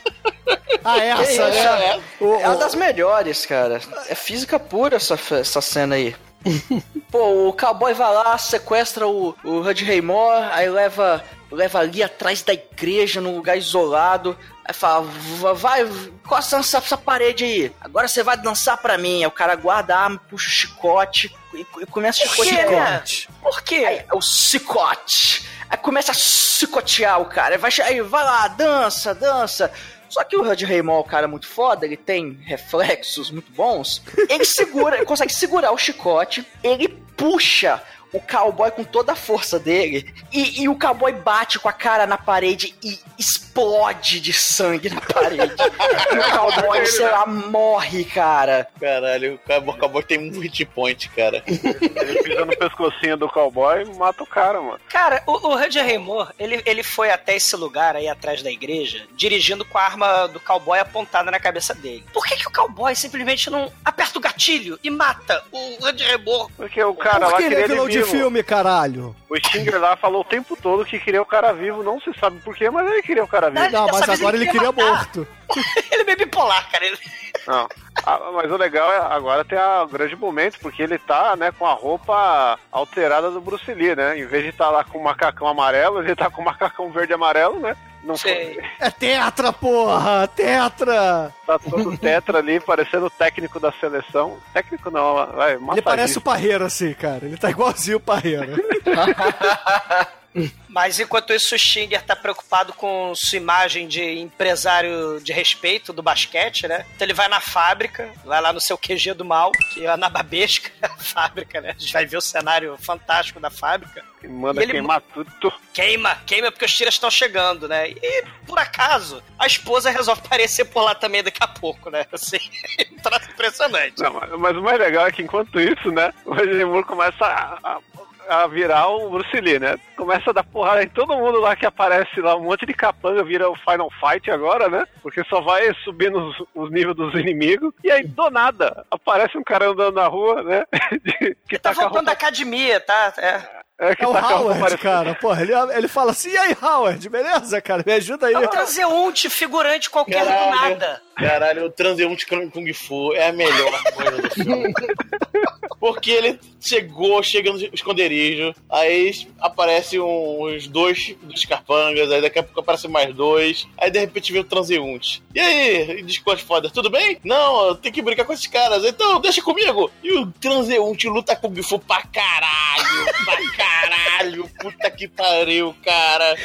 Ah, Que essa, né? é, O- é uma das melhores, cara. É física pura essa, essa cena aí. Pô, o cowboy vai lá, sequestra o, o Hud Raymore, aí leva, leva ali atrás da igreja, num lugar isolado. Aí fala, "Va- vai, costa nessa essa parede aí. Agora você vai dançar pra mim. Aí o cara guarda a arma, puxa o chicote e, e começa a chicotear. Por quê? Aí, é o chicote. Aí começa a chicotear o cara. Aí vai, aí vai lá, dança, dança. Só que o Hud Raymond é um cara muito foda, ele tem reflexos muito bons. Ele segura, ele consegue segurar o chicote, ele puxa o cowboy com toda a força dele e, e o cowboy bate com a cara na parede e explode de sangue na parede. e o cowboy, sei lá, morre, cara. Caralho, o cowboy, o cowboy tem um hit point, cara. Ele pisa no pescocinho do cowboy e mata o cara, mano. Cara, o, o Hud Raymore, ele, ele foi até esse lugar aí atrás da igreja, dirigindo com a arma do cowboy apontada na cabeça dele. Por que, que o cowboy simplesmente não aperta o gatilho e mata o Hud Raymore? Porque o cara Por lá que ele queria é ele de filme, caralho? O Stinger lá falou o tempo todo que queria o cara vivo, não se sabe porquê, mas ele queria o cara vivo. Não, mas agora ele ele queria queria matar. morto. Ele é meio bipolar, cara. Ele- Não. Ah, mas o legal é agora tem a- o grande momento, porque ele tá, né, com a roupa alterada do Bruce Lee, né? Em vez de estar lá com o macacão amarelo, ele tá com o macacão verde e amarelo, né? Não Sei. É tetra, porra! Tetra! Tá todo tetra ali, parecendo o técnico da seleção. Técnico não, vai, Ele massagista. parece o Parreira, assim, cara. Ele tá igualzinho o Parreira. Mas enquanto isso, o Stinger tá preocupado com sua imagem de empresário de respeito do basquete, né? Então ele vai na fábrica, vai lá no seu QG do mal, que é na Babesca, a fábrica, né? A gente vai ver o cenário fantástico da fábrica. E manda E ele- queimar tudo. Queima, queima porque os tiras estão chegando, né? E, por acaso, a esposa resolve aparecer por lá também daqui a pouco, né? Assim, um impressionante. Não, mas, o mais legal é que enquanto isso, né, o Moore começa a, a- a virar o Bruce Lee, né? Começa a dar porrada em todo mundo lá que aparece lá, um monte de capanga vira o Final Fight agora, né? Porque só vai subindo os, os níveis dos inimigos. E aí, do nada, aparece um cara andando na rua, né? De- que Tá tá a voltando da roupa... academia, tá? É. É, que É o tá Howard, parecendo- cara. Porra, ele, ele fala assim, e aí, Howard, beleza, cara? Me ajuda aí. É um transeunte figurante qualquer do nada. Caralho, o transeunte Kung Kung Fu é a melhor coisa do filme. Porque ele chegou, chega no esconderijo, aí aparecem uns dois dos capangas, aí daqui a pouco aparecem mais dois, aí de repente vem o transeunte. E aí, Discord foda, tudo bem? Não, eu tenho que brincar com esses caras, então deixa comigo. E o transeunte luta Kung Fu pra caralho, pra caralho, puta que pariu, cara.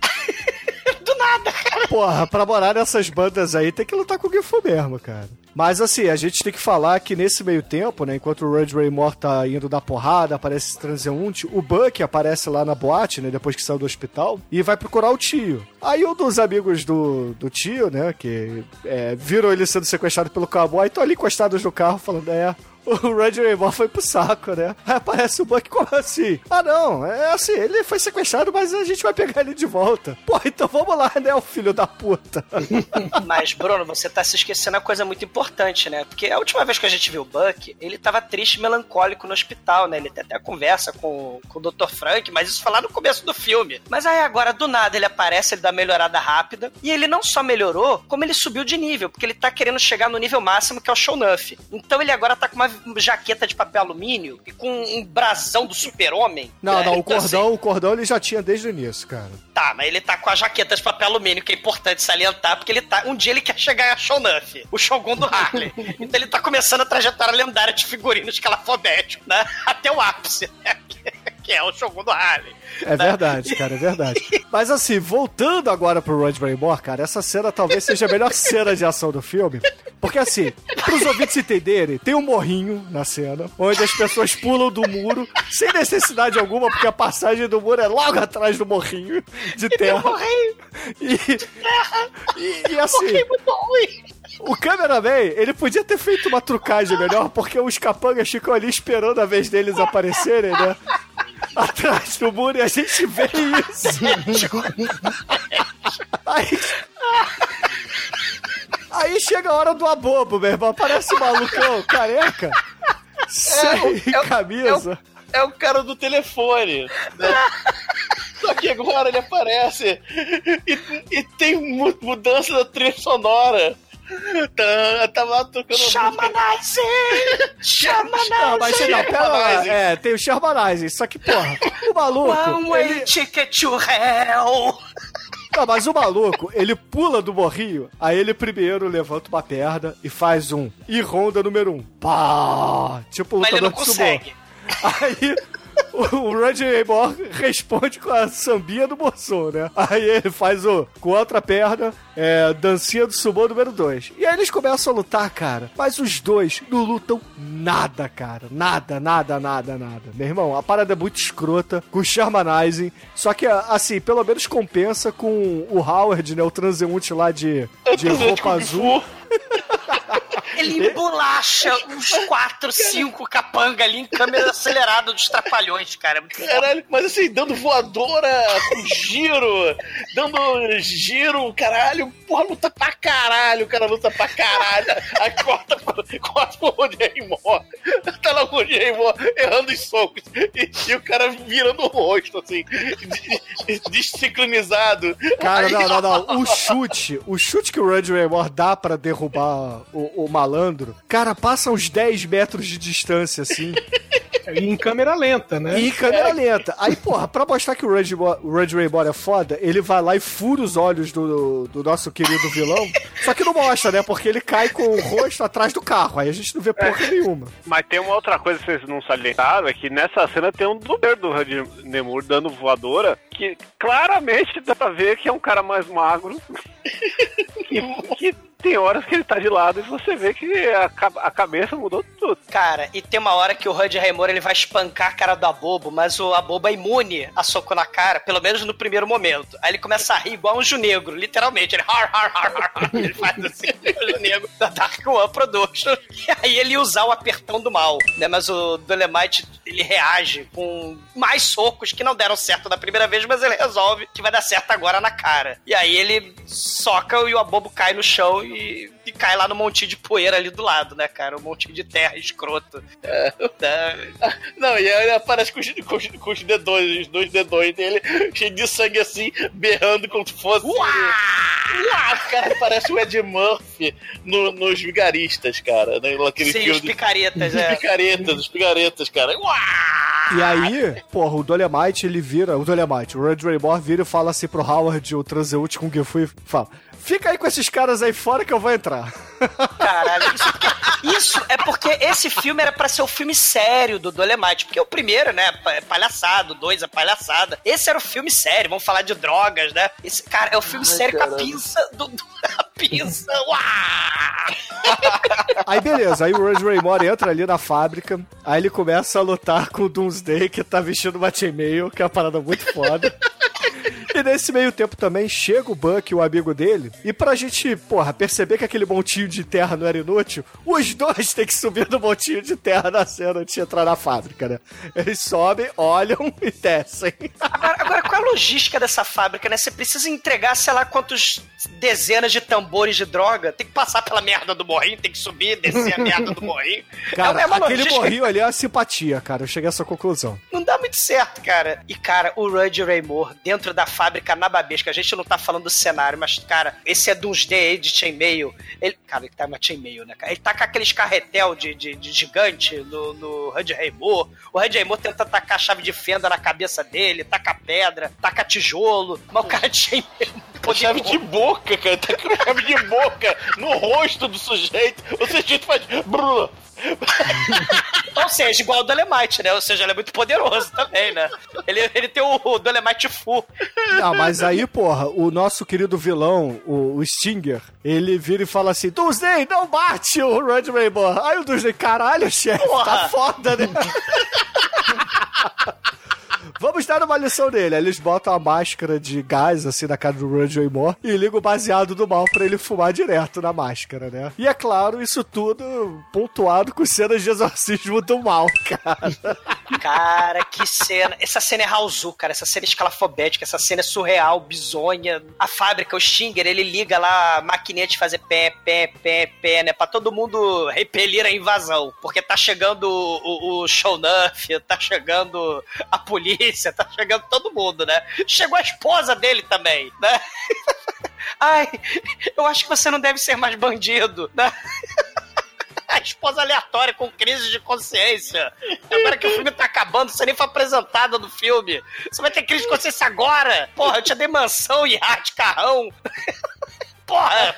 Do nada, cara. Porra, pra morar nessas bandas aí tem que lutar com o Gifu mesmo, cara. Mas assim, a gente tem que falar que nesse meio tempo, né, enquanto o Red Raymore tá indo dar porrada, aparece esse transeunte, o Buck aparece lá na boate, né, depois que saiu do hospital, e vai procurar o tio. Aí um dos amigos do, do tio, né, que é, viram ele sendo sequestrado pelo cowboy, estão ali encostados no carro falando, é, o Red Raymore foi pro saco, né? Aí aparece o Buck, como assim? Ah, não, é assim, ele foi sequestrado, mas a gente vai pegar ele de volta. Pô, então vamos lá, né, o filho da puta. Mas, Bruno, você tá se esquecendo uma coisa muito importante, né? Porque a última vez que a gente viu o Buck, ele tava triste melancólico no hospital, né? Ele tem até conversa com, com o Dr. Frank, mas isso foi lá no começo do filme. Mas aí agora, do nada, ele aparece, ele dá melhorada rápida. E ele não só melhorou, como ele subiu de nível, porque ele tá querendo chegar no nível máximo, que é o show Nuff. Então ele agora tá com uma jaqueta de papel alumínio e com um brasão do super-homem. Não, É, não, o então, cordão, o cordão ele já tinha desde o início, cara. Tá, mas ele tá com a jaqueta de papel alumínio, que é importante salientar, porque ele tá. Um dia ele quer chegar a Shonuff, o Shogun do Harley. então ele tá começando a trajetória lendária de figurinos calafobéticos, né? Até o ápice, né? Que é o Shogun do Harley. É verdade, cara, é verdade. Mas assim, voltando agora pro Red Raymore, cara, essa cena talvez seja a melhor cena de ação do filme. Porque assim, pros ouvintes entenderem, tem um morrinho na cena, onde as pessoas pulam do muro, sem necessidade alguma, porque a passagem do muro é logo atrás do morrinho de terra. E, e, e assim. muito ruim. O cameraman, ele podia ter feito uma trucagem melhor, porque os capangas ficam ali esperando a vez deles aparecerem, né? Atrás do muro e a gente vê isso. Aí, aí chega a hora do abobo, meu irmão. Aparece um malucão careca, sem é o- camisa. É o cara do telefone. né? Só que agora ele aparece e, e tem mu- mudança da trilha sonora. Tá, tava tocando. Shamanize! Shamanize! Não, mas não, pera lá. É, tem o Shermanizing, só que, porra, o maluco. One way ele- ticket to hell! Não, mas o maluco, ele pula do morrinho, aí ele primeiro levanta uma perna e faz um e ronda número um. Pá! Tipo Mas ele não lutador de consegue. Aí o Roger Raymore responde com a sambinha do moção, né? Aí ele faz o com a outra perna, é, dancinha do sumô número 2. E aí eles começam a lutar, cara. Mas os dois não lutam nada, cara. Nada, nada, nada, nada. Meu irmão, a parada é muito escrota, com o Shermanizing. Só que, assim, pelo menos compensa com o Howard, né? O transeunte lá de, de roupa azul. Ele embolacha uns 4, 5 capanga ali em câmera acelerada dos trapalhões, cara. É. Caralho, mas assim, dando voadora, com giro, dando giro, caralho, porra, luta pra caralho, o cara luta pra caralho. Aí corta, corta pro Raymore. Tá lá o Raymore errando os socos. E, e o cara virando o rosto, assim, de- desincronizado. Cara, Aí- não, não, não. O chute, o chute que o Roger Raymore dá pra derrubar o, o malandro, cara, passa uns 10 metros de distância, assim. E em câmera lenta, né? E em câmera lenta. Aí, porra, pra mostrar que o Red, o Red Raymore é foda, ele vai lá e fura os olhos do, do nosso querido vilão. Só que não mostra, né? Porque ele cai com o rosto atrás do carro. Aí a gente não vê porra nenhuma. Mas tem uma outra coisa que vocês não salientaram, é que nessa cena tem um dublê do Red Nemur dando voadora, que claramente dá pra ver que é um cara mais magro, que, que tem horas que ele tá de lado e você vê que a, a cabeça mudou tudo. Cara, e tem uma hora que o Rudd Raymore ele vai espancar a cara do Abobo, mas o Abobo é imune a soco na cara, pelo menos no primeiro momento. Aí ele começa a rir igual um junegro, literalmente. Ele, har, har, har, har, ele faz assim, o junegro da Dark One Production. E aí ele usar o apertão do mal, né? Mas o Dolemite, ele reage com mais socos que não deram certo da primeira vez, mas ele resolve que vai dar certo agora na cara. E aí ele soca e o Abobo cai no chão e, e cai lá no montinho de poeira ali do lado, né, cara? Um montinho de terra escroto. É? Não, e aí ele aparece com os, com os- com os dedões, os dois dedões dele, cheio de sangue assim, berrando como se fosse. Uau! Cara, parece o Ed Murphy no- nos Vigaristas, cara. Né? Naquele Sim, os picaretas, Os é. picaretas, os picaretas, cara. Uau! E aí, porra, o Dolemite, ele vira, o Dolemite, o Red Raymore vira e fala assim pro Howard, o transeúnte com o Gifu, e fala, fica aí com esses caras aí fora que eu vou entrar. Caralho, isso, porque- isso é porque esse filme era pra ser o filme sério do Dolemite. Porque o primeiro, né, é palhaçada, o dois é palhaçada. Esse era o filme sério, vamos falar de drogas, né? Esse, cara, é o filme Ai, sério com a pinça do. do a pinça! Aí beleza, aí o Red Raymore entra ali na fábrica, aí ele começa a lutar com o Doomsday, que tá vestindo uma chainmail, que é uma parada muito foda. E nesse meio tempo também chega o Buck, o amigo dele, e pra gente, porra, perceber que aquele montinho de terra não era inútil, os dois têm que subir no montinho de terra na cena antes de entrar na fábrica, né? Eles sobem, olham e descem. Agora, agora, qual a logística dessa fábrica, né? Você precisa entregar, sei lá, quantos dezenas de tambores de droga. Tem que passar pela merda do morrinho, tem que subir, descer a merda do morrinho. Cara, é uma aquele logística- morrinho ali é uma simpatia, cara. Eu cheguei a essa conclusão. Não dá muito certo, cara. E, cara, o Rudd Raymore, dentro da fábrica nababesca, a gente não tá falando do cenário, mas, cara, esse é Doomsday aí de chainmail. Ele, cara, ele tá uma chainmail, né? Ele tá com aqueles carretel de, de, de gigante no, no Rudd Raymore. O Rudd Raymore tenta tacar a chave de fenda na cabeça dele, taca pedra, taca tijolo. Mas o cara de chainmail... Com chave de boca, cara. Tá com chave de boca no rosto do sujeito. O sujeito faz. brrr. Ou seja, igual o Dolemite, né? Ou seja, ele é muito poderoso também, né? Ele, ele tem o, o Dolemite Full. Não, mas aí, porra, o nosso querido vilão, o, o Stinger, ele vira e fala assim: Doomsday, não bate o Red Rainbow. Aí o Doomsday, caralho, chefe, tá foda, né? Vamos dar uma lição nele. Aí eles botam a máscara de gás, assim, na cara do Red Raymore e ligam o baseado do mal pra ele fumar direto na máscara, né? E é claro, isso tudo pontuado com cenas de exorcismo do mal, cara. Cara, que cena. Essa cena é Raulzu, cara. Essa cena é escalafobética. Essa cena é surreal, bizonha. A fábrica, o Stinger, ele liga lá a maquininha de fazer pé, pé, pé, pé, né? Pra todo mundo repelir a invasão. Porque tá chegando o, o, o Shownuff, tá chegando a polícia, tá chegando todo mundo, né? Chegou a esposa dele também, né? Ai, eu acho que você não deve ser mais bandido, né? A esposa aleatória com crise de consciência. Agora que o filme tá acabando, você nem foi apresentada no filme. Você vai ter crise de consciência agora. Porra, eu te dei mansão, iate, carrão. Porra.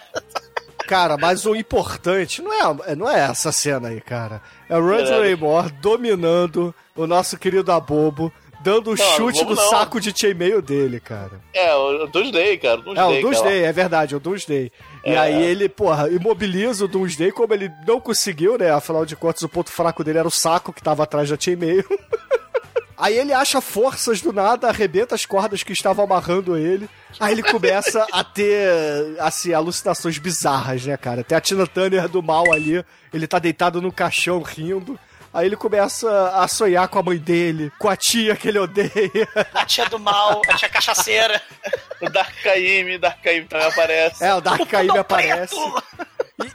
Cara, mas o importante não é, não é essa cena aí, cara. É o Verdade. Raymore dominando o nosso querido Abobo, dando o Não, chute no não. saco de chainmail dele, cara. É, o Doomsday, cara. O É, Doomsday, o Doomsday, é verdade, o Doomsday. E É. aí ele, porra, imobiliza o Doomsday, como ele não conseguiu, né? Afinal de contas, o ponto fraco dele era o saco que tava atrás da chainmail. Aí ele acha forças do nada, arrebenta as cordas que estavam amarrando ele. Aí ele começa a ter, assim, alucinações bizarras, né, cara? Tem a Tina Turner do mal ali, ele tá deitado no caixão rindo. Aí ele começa a sonhar com a mãe dele, com a tia que ele odeia. A tia do mal, a tia cachaceira. O Dark Caim, Dark Caim também aparece. É, o Dark Caim aparece.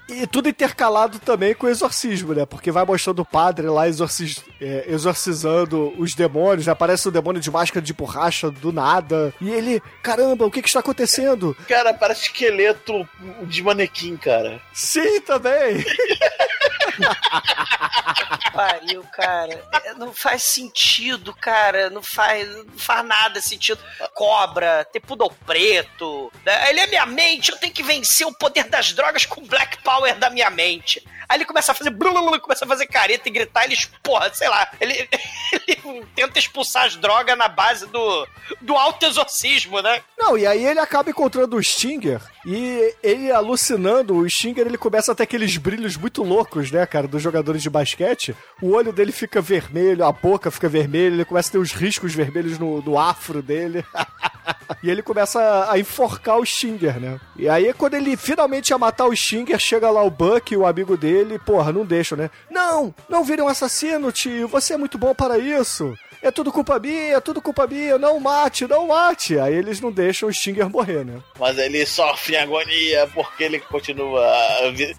E, e tudo intercalado também com o exorcismo, né? Porque vai mostrando o padre lá exorcis- é, exorcizando os demônios, né? aparece o demônio de máscara de borracha do nada. E ele, caramba, o que que está acontecendo? Cara, parece esqueleto de manequim, cara. Sim, também. Pariu, cara. É, Não faz sentido, cara. Não faz, não faz nada sentido. Cobra, ter pudor preto. né? Ele é minha mente, eu tenho que vencer o poder das drogas com o Black Power da minha mente. Aí ele começa a fazer blululu, começa a fazer careta e gritar, ele, porra, sei lá, ele, ele tenta expulsar as drogas na base do, do auto-exorcismo, né? Não, e aí ele acaba encontrando o Stinger e ele alucinando, o Stinger ele começa a ter aqueles brilhos muito loucos, né, cara, dos jogadores de basquete. O olho dele fica vermelho, a boca fica vermelha, ele começa a ter os riscos vermelhos no, no afro dele. e ele começa a, enforcar o Stinger, né? E aí quando ele finalmente ia matar o Stinger, chega lá o Buck o amigo dele, porra, não deixam, né? Não, não vire um assassino, tio, você é muito bom para isso. É tudo culpa minha, é tudo culpa minha, não mate, não mate. Aí eles não deixam o Stinger morrer, né? Mas ele sofre em agonia porque ele continua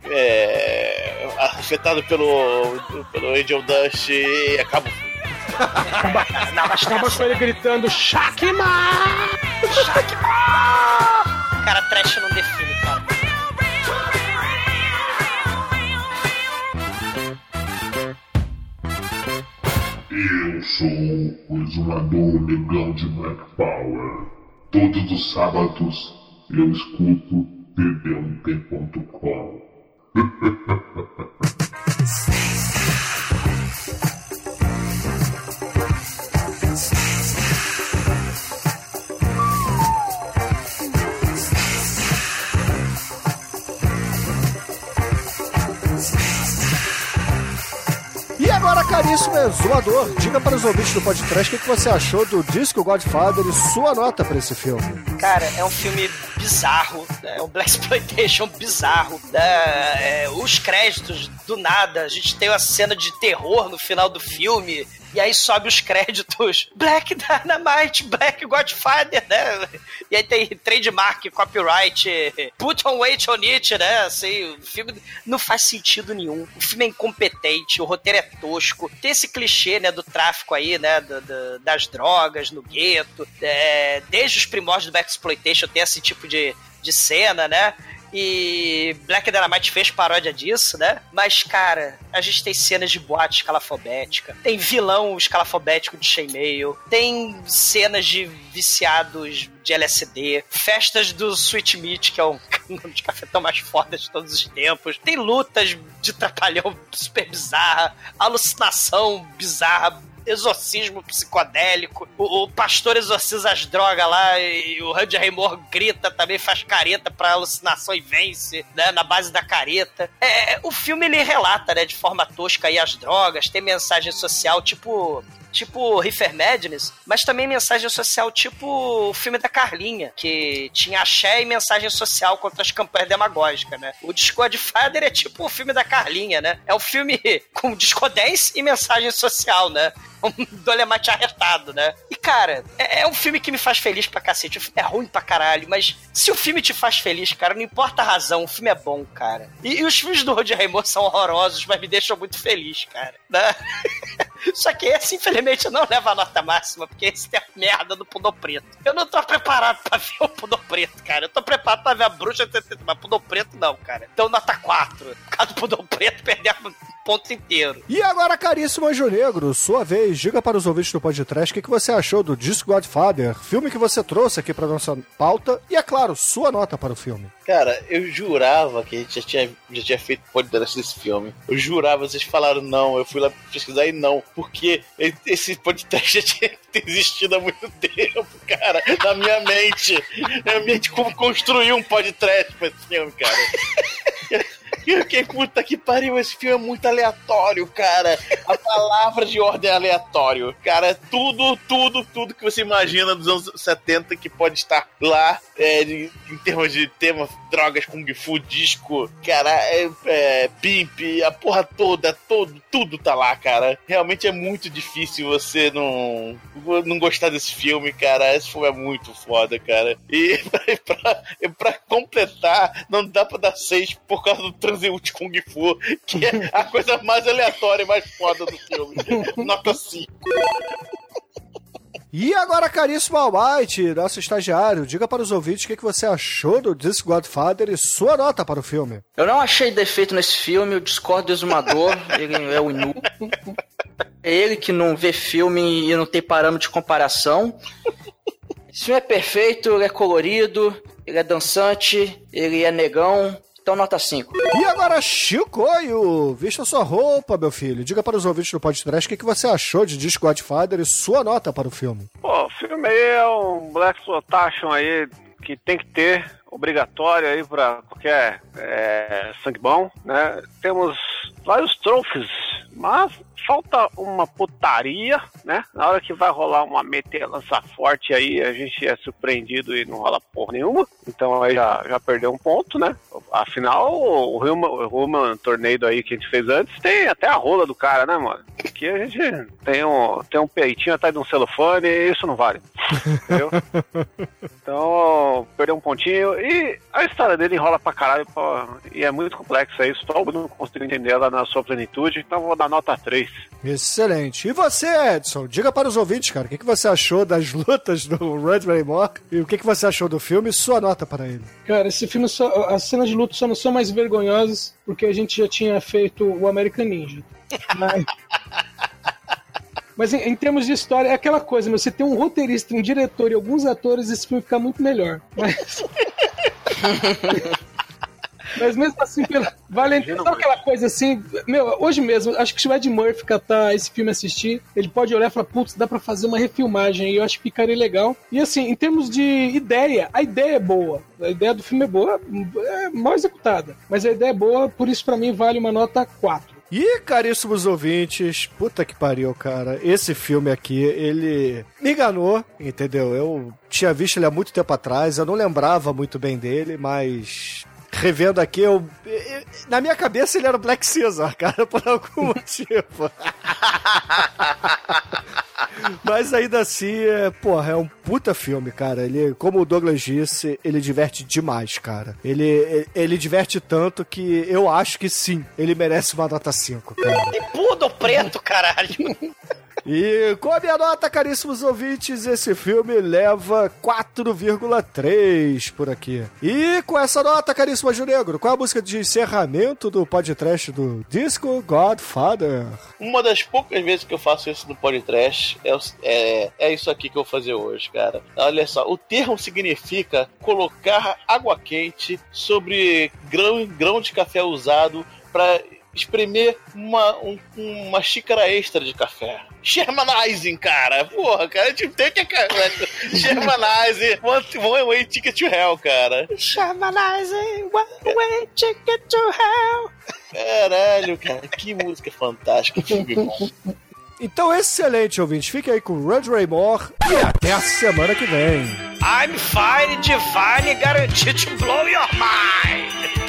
é, afetado pelo, pelo Angel Dust e acaba. Mas acaba com ele gritando Shakma! Shakma! Cara, trash não define, Eu sou o exumador legal de Black Power. Todos os sábados eu escuto td1t.com. caríssimo exumador, diga para os ouvintes do podcast o que você achou do Disco Godfather e sua nota para esse filme. Cara, é um filme bizarro, é um Black Exploitation bizarro. né? É, os créditos, do nada, a gente tem uma cena de terror no final do filme. E aí sobe os créditos Black Dynamite, Black Godfather, né? E aí tem trademark, copyright, put on wait on it, né? Assim, o filme não faz sentido nenhum. O filme é incompetente, o roteiro é tosco. Tem esse clichê, né, do tráfico aí, né, do- do- das drogas no gueto. É, desde os primórdios do Black Exploitation tem esse tipo de, de cena, né? E Black Dynamite fez paródia disso, né? Mas, cara, a gente tem cenas de boate escalafobética, tem vilão escalafobético de chainmail, tem cenas de viciados de LSD, festas do Sweet Meat, que é um dos cafetão mais fodas de todos os tempos, tem lutas de trapalhão super bizarra, alucinação bizarra, exorcismo psicodélico, o, o pastor exorciza as drogas lá e o Randy Raymore grita, também faz careta pra alucinação e vence, né, na base da careta. É, o filme ele relata, né, de forma tosca aí as drogas, tem mensagem social, tipo tipo Reefer Madness, mas também mensagem social tipo o filme da Carlinha, que tinha axé e mensagem social contra as campanhas demagógicas, né? O Disco de Father é tipo o filme da Carlinha, né? É um filme com disco dance e mensagem social, né? Um dolemate arretado, né? E, cara, é, é um filme que me faz feliz pra cacete. É ruim pra caralho, mas se o filme te faz feliz, cara, não importa a razão, o filme é bom, cara. E, e os filmes do Rod Raymond são horrorosos, mas me deixam muito feliz, cara. Né? Só que esse, infelizmente, não leva a nota máxima, porque esse tem a merda do Pudor Preto. Eu não tô preparado pra ver o Pudor Preto, cara. Eu tô preparado pra ver a bruxa, mas Pudor Preto não, cara. Então, nota 4. Por causa do Pudor Preto, perder ponto inteiro. E agora, caríssimo Anjo Negro, sua vez, diga para os ouvintes do podcast o que, que você achou do Disco Godfather, filme que você trouxe aqui para nossa pauta, e é claro, sua nota para o filme. Cara, eu jurava que a gente já tinha, já tinha feito podcast desse filme. Eu jurava, vocês falaram não. Eu fui lá pesquisar e não. Porque esse podcast já tinha existido há muito tempo, cara. Na minha mente. Na minha mente, como construir um podcast pra esse filme, cara. Fiquei, puta que pariu, esse filme é muito aleatório, cara. A palavra de ordem é aleatório. Cara, tudo, tudo, tudo que você imagina dos anos 70 que pode estar lá, é, em termos de tema, drogas, kung fu, disco, cara, é, é, pimp, a porra toda, todo, tudo tá lá, cara. Realmente é muito difícil você não, não gostar desse filme, cara. Esse filme é muito foda, cara. E pra, pra completar, não dá pra dar seis por causa do transeúnte Kung Fu, que é a coisa mais aleatória e mais foda do filme. Nota 5. E agora, caríssimo Almighty, nosso estagiário, diga para os ouvintes o que, que você achou do Disco Godfather e sua nota para o filme. Eu não achei defeito nesse filme, eu discordo do exumador, ele é o Inu. É ele que não vê filme e não tem parâmetro de comparação. Esse filme é perfeito, ele é colorido, ele é dançante, ele é negão, Então, nota 5. E agora, Chicoio, vista sua roupa, meu filho. Diga para os ouvintes do podcast o que, que você achou de Disco Godfather e sua nota para o filme. Pô, o filme aí é um Black Exploitation aí que tem que ter, obrigatório aí pra qualquer é, sangue bom, né? Temos vários trophies, mas falta uma putaria, né? Na hora que vai rolar uma metelança forte aí, a gente é surpreendido e não rola porra nenhuma. Então aí já, já perdeu um ponto, né? Afinal, o Human, o Human Tornado aí que a gente fez antes tem até a rola do cara, né, mano? Aqui a gente tem um, tem um peitinho atrás de um celofane e isso não vale. Entendeu? Então, perdeu um pontinho. E a história dele enrola pra caralho pô, e é muito complexa aí. Só eu não consigo entender ela na sua plenitude. Então vou dar nota 3. Excelente. E você, Edson? Diga para os ouvintes, cara, o que, que você achou das lutas do Red Raymore e o que, que você achou do filme e sua nota para ele. Cara, esse filme só. As cenas de luta só não são mais vergonhosas porque a gente já tinha feito o American Ninja. Mas, Mas em, em termos de história, é aquela coisa, meu, você tem um roteirista, um diretor e alguns atores, esse filme fica muito melhor. Mas. Mas mesmo assim, pela... vale sabe aquela coisa assim, meu, hoje mesmo, acho que se o Ed Murphy catar esse filme assistir, ele pode olhar e falar, putz, dá pra fazer uma refilmagem, e eu acho que ficaria legal. E assim, em termos de ideia, a ideia é boa. A ideia do filme é boa, é mal executada. Mas a ideia é boa, por isso pra mim vale uma nota 4. E, caríssimos ouvintes, puta que pariu, cara. Esse filme aqui, ele me enganou, entendeu? Eu tinha visto ele há muito tempo atrás, eu não lembrava muito bem dele, mas revendo aqui, eu, na minha cabeça ele era Black Caesar, cara, por algum motivo. Mas ainda assim, é, porra, é um puta filme, cara. Ele, como o Douglas disse, ele diverte demais, cara. Ele, ele, ele diverte tanto que eu acho que sim, ele merece uma nota 5, cara. E pudo preto, caralho. E com a minha nota, caríssimos ouvintes, esse filme leva 4,3 por aqui. E com essa nota, caríssimo Anjo Negro, qual é a música de encerramento do podcast do Disco Godfather? Uma das poucas vezes que eu faço isso no podcast é, é, é isso aqui que eu vou fazer hoje, cara. Olha só, o termo significa colocar água quente sobre grão, grão de café usado para espremer uma, um- uma xícara extra de café. Shermanizing, cara. Porra, cara, tipo, tem que... Shermanizing, one, one way ticket to hell, cara. Shamanizing, one way ticket to hell. Caralho, cara, que música fantástica, que filme bom. Então, excelente, ouvinte. Fique aí com o Red Raymore e até a semana que vem. I'm fine, divine, guaranteed to blow your mind.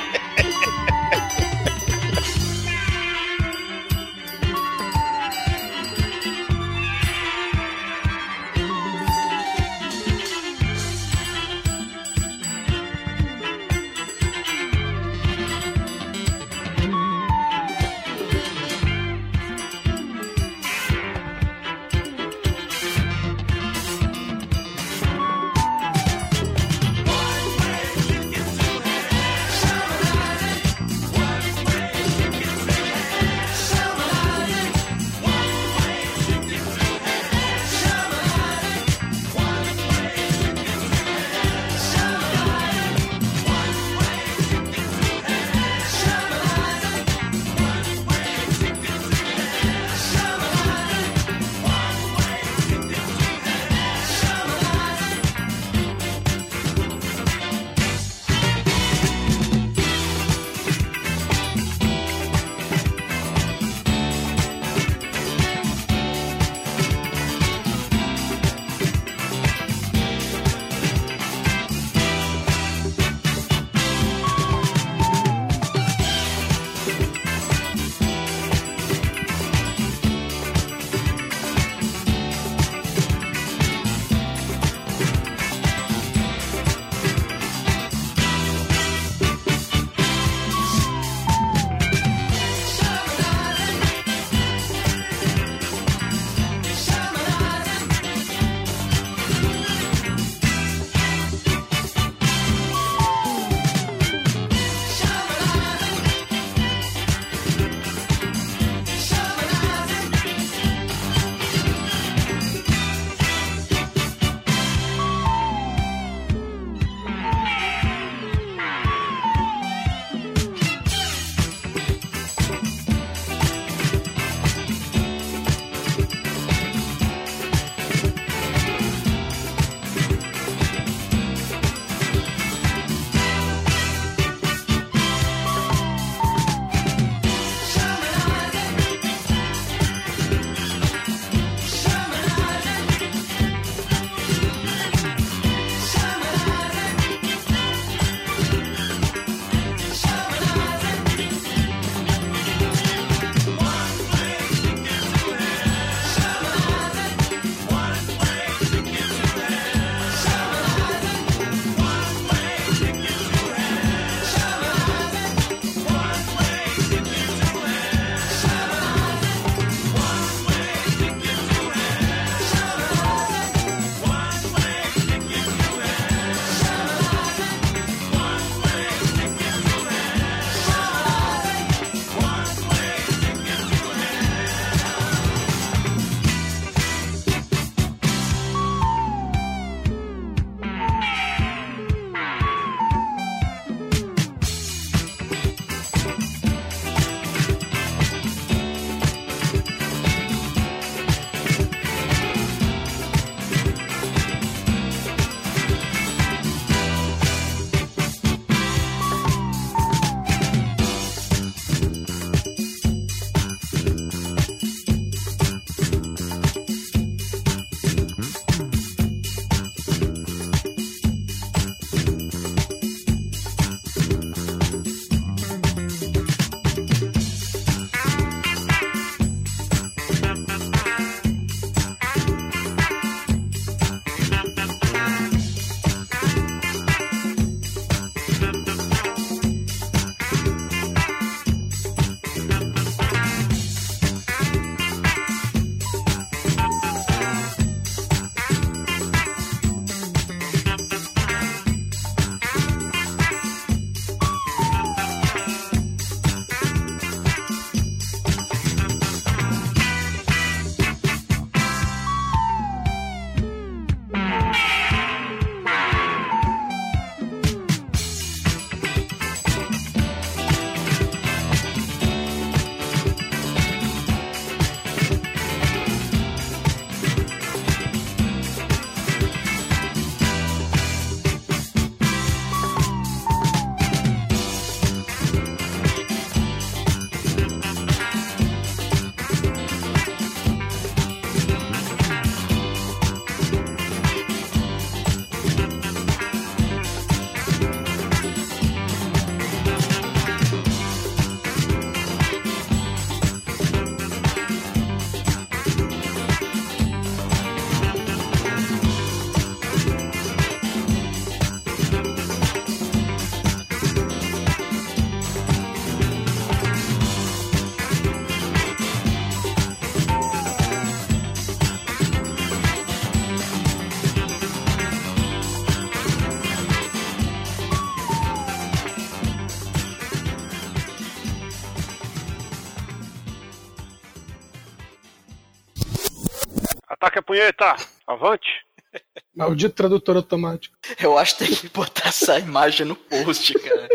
Punheta! Avante! Maldito tradutor automático. Eu acho que tem que botar essa imagem no post, cara.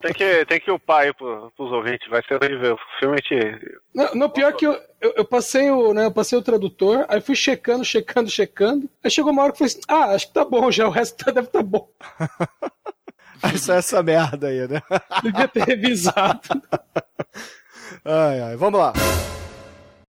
Tem que, tem que upar aí pro, pros ouvintes, vai ser horrível. O filme te. Não, não, pior que eu, eu, eu passei o, né, eu passei o tradutor, aí fui checando, checando, checando. Aí chegou uma hora que eu falei assim, ah, acho que tá bom já, o resto tá- deve tá bom. Aí só essa merda aí, né? Devia ter revisado. Ai, ai, vamos lá.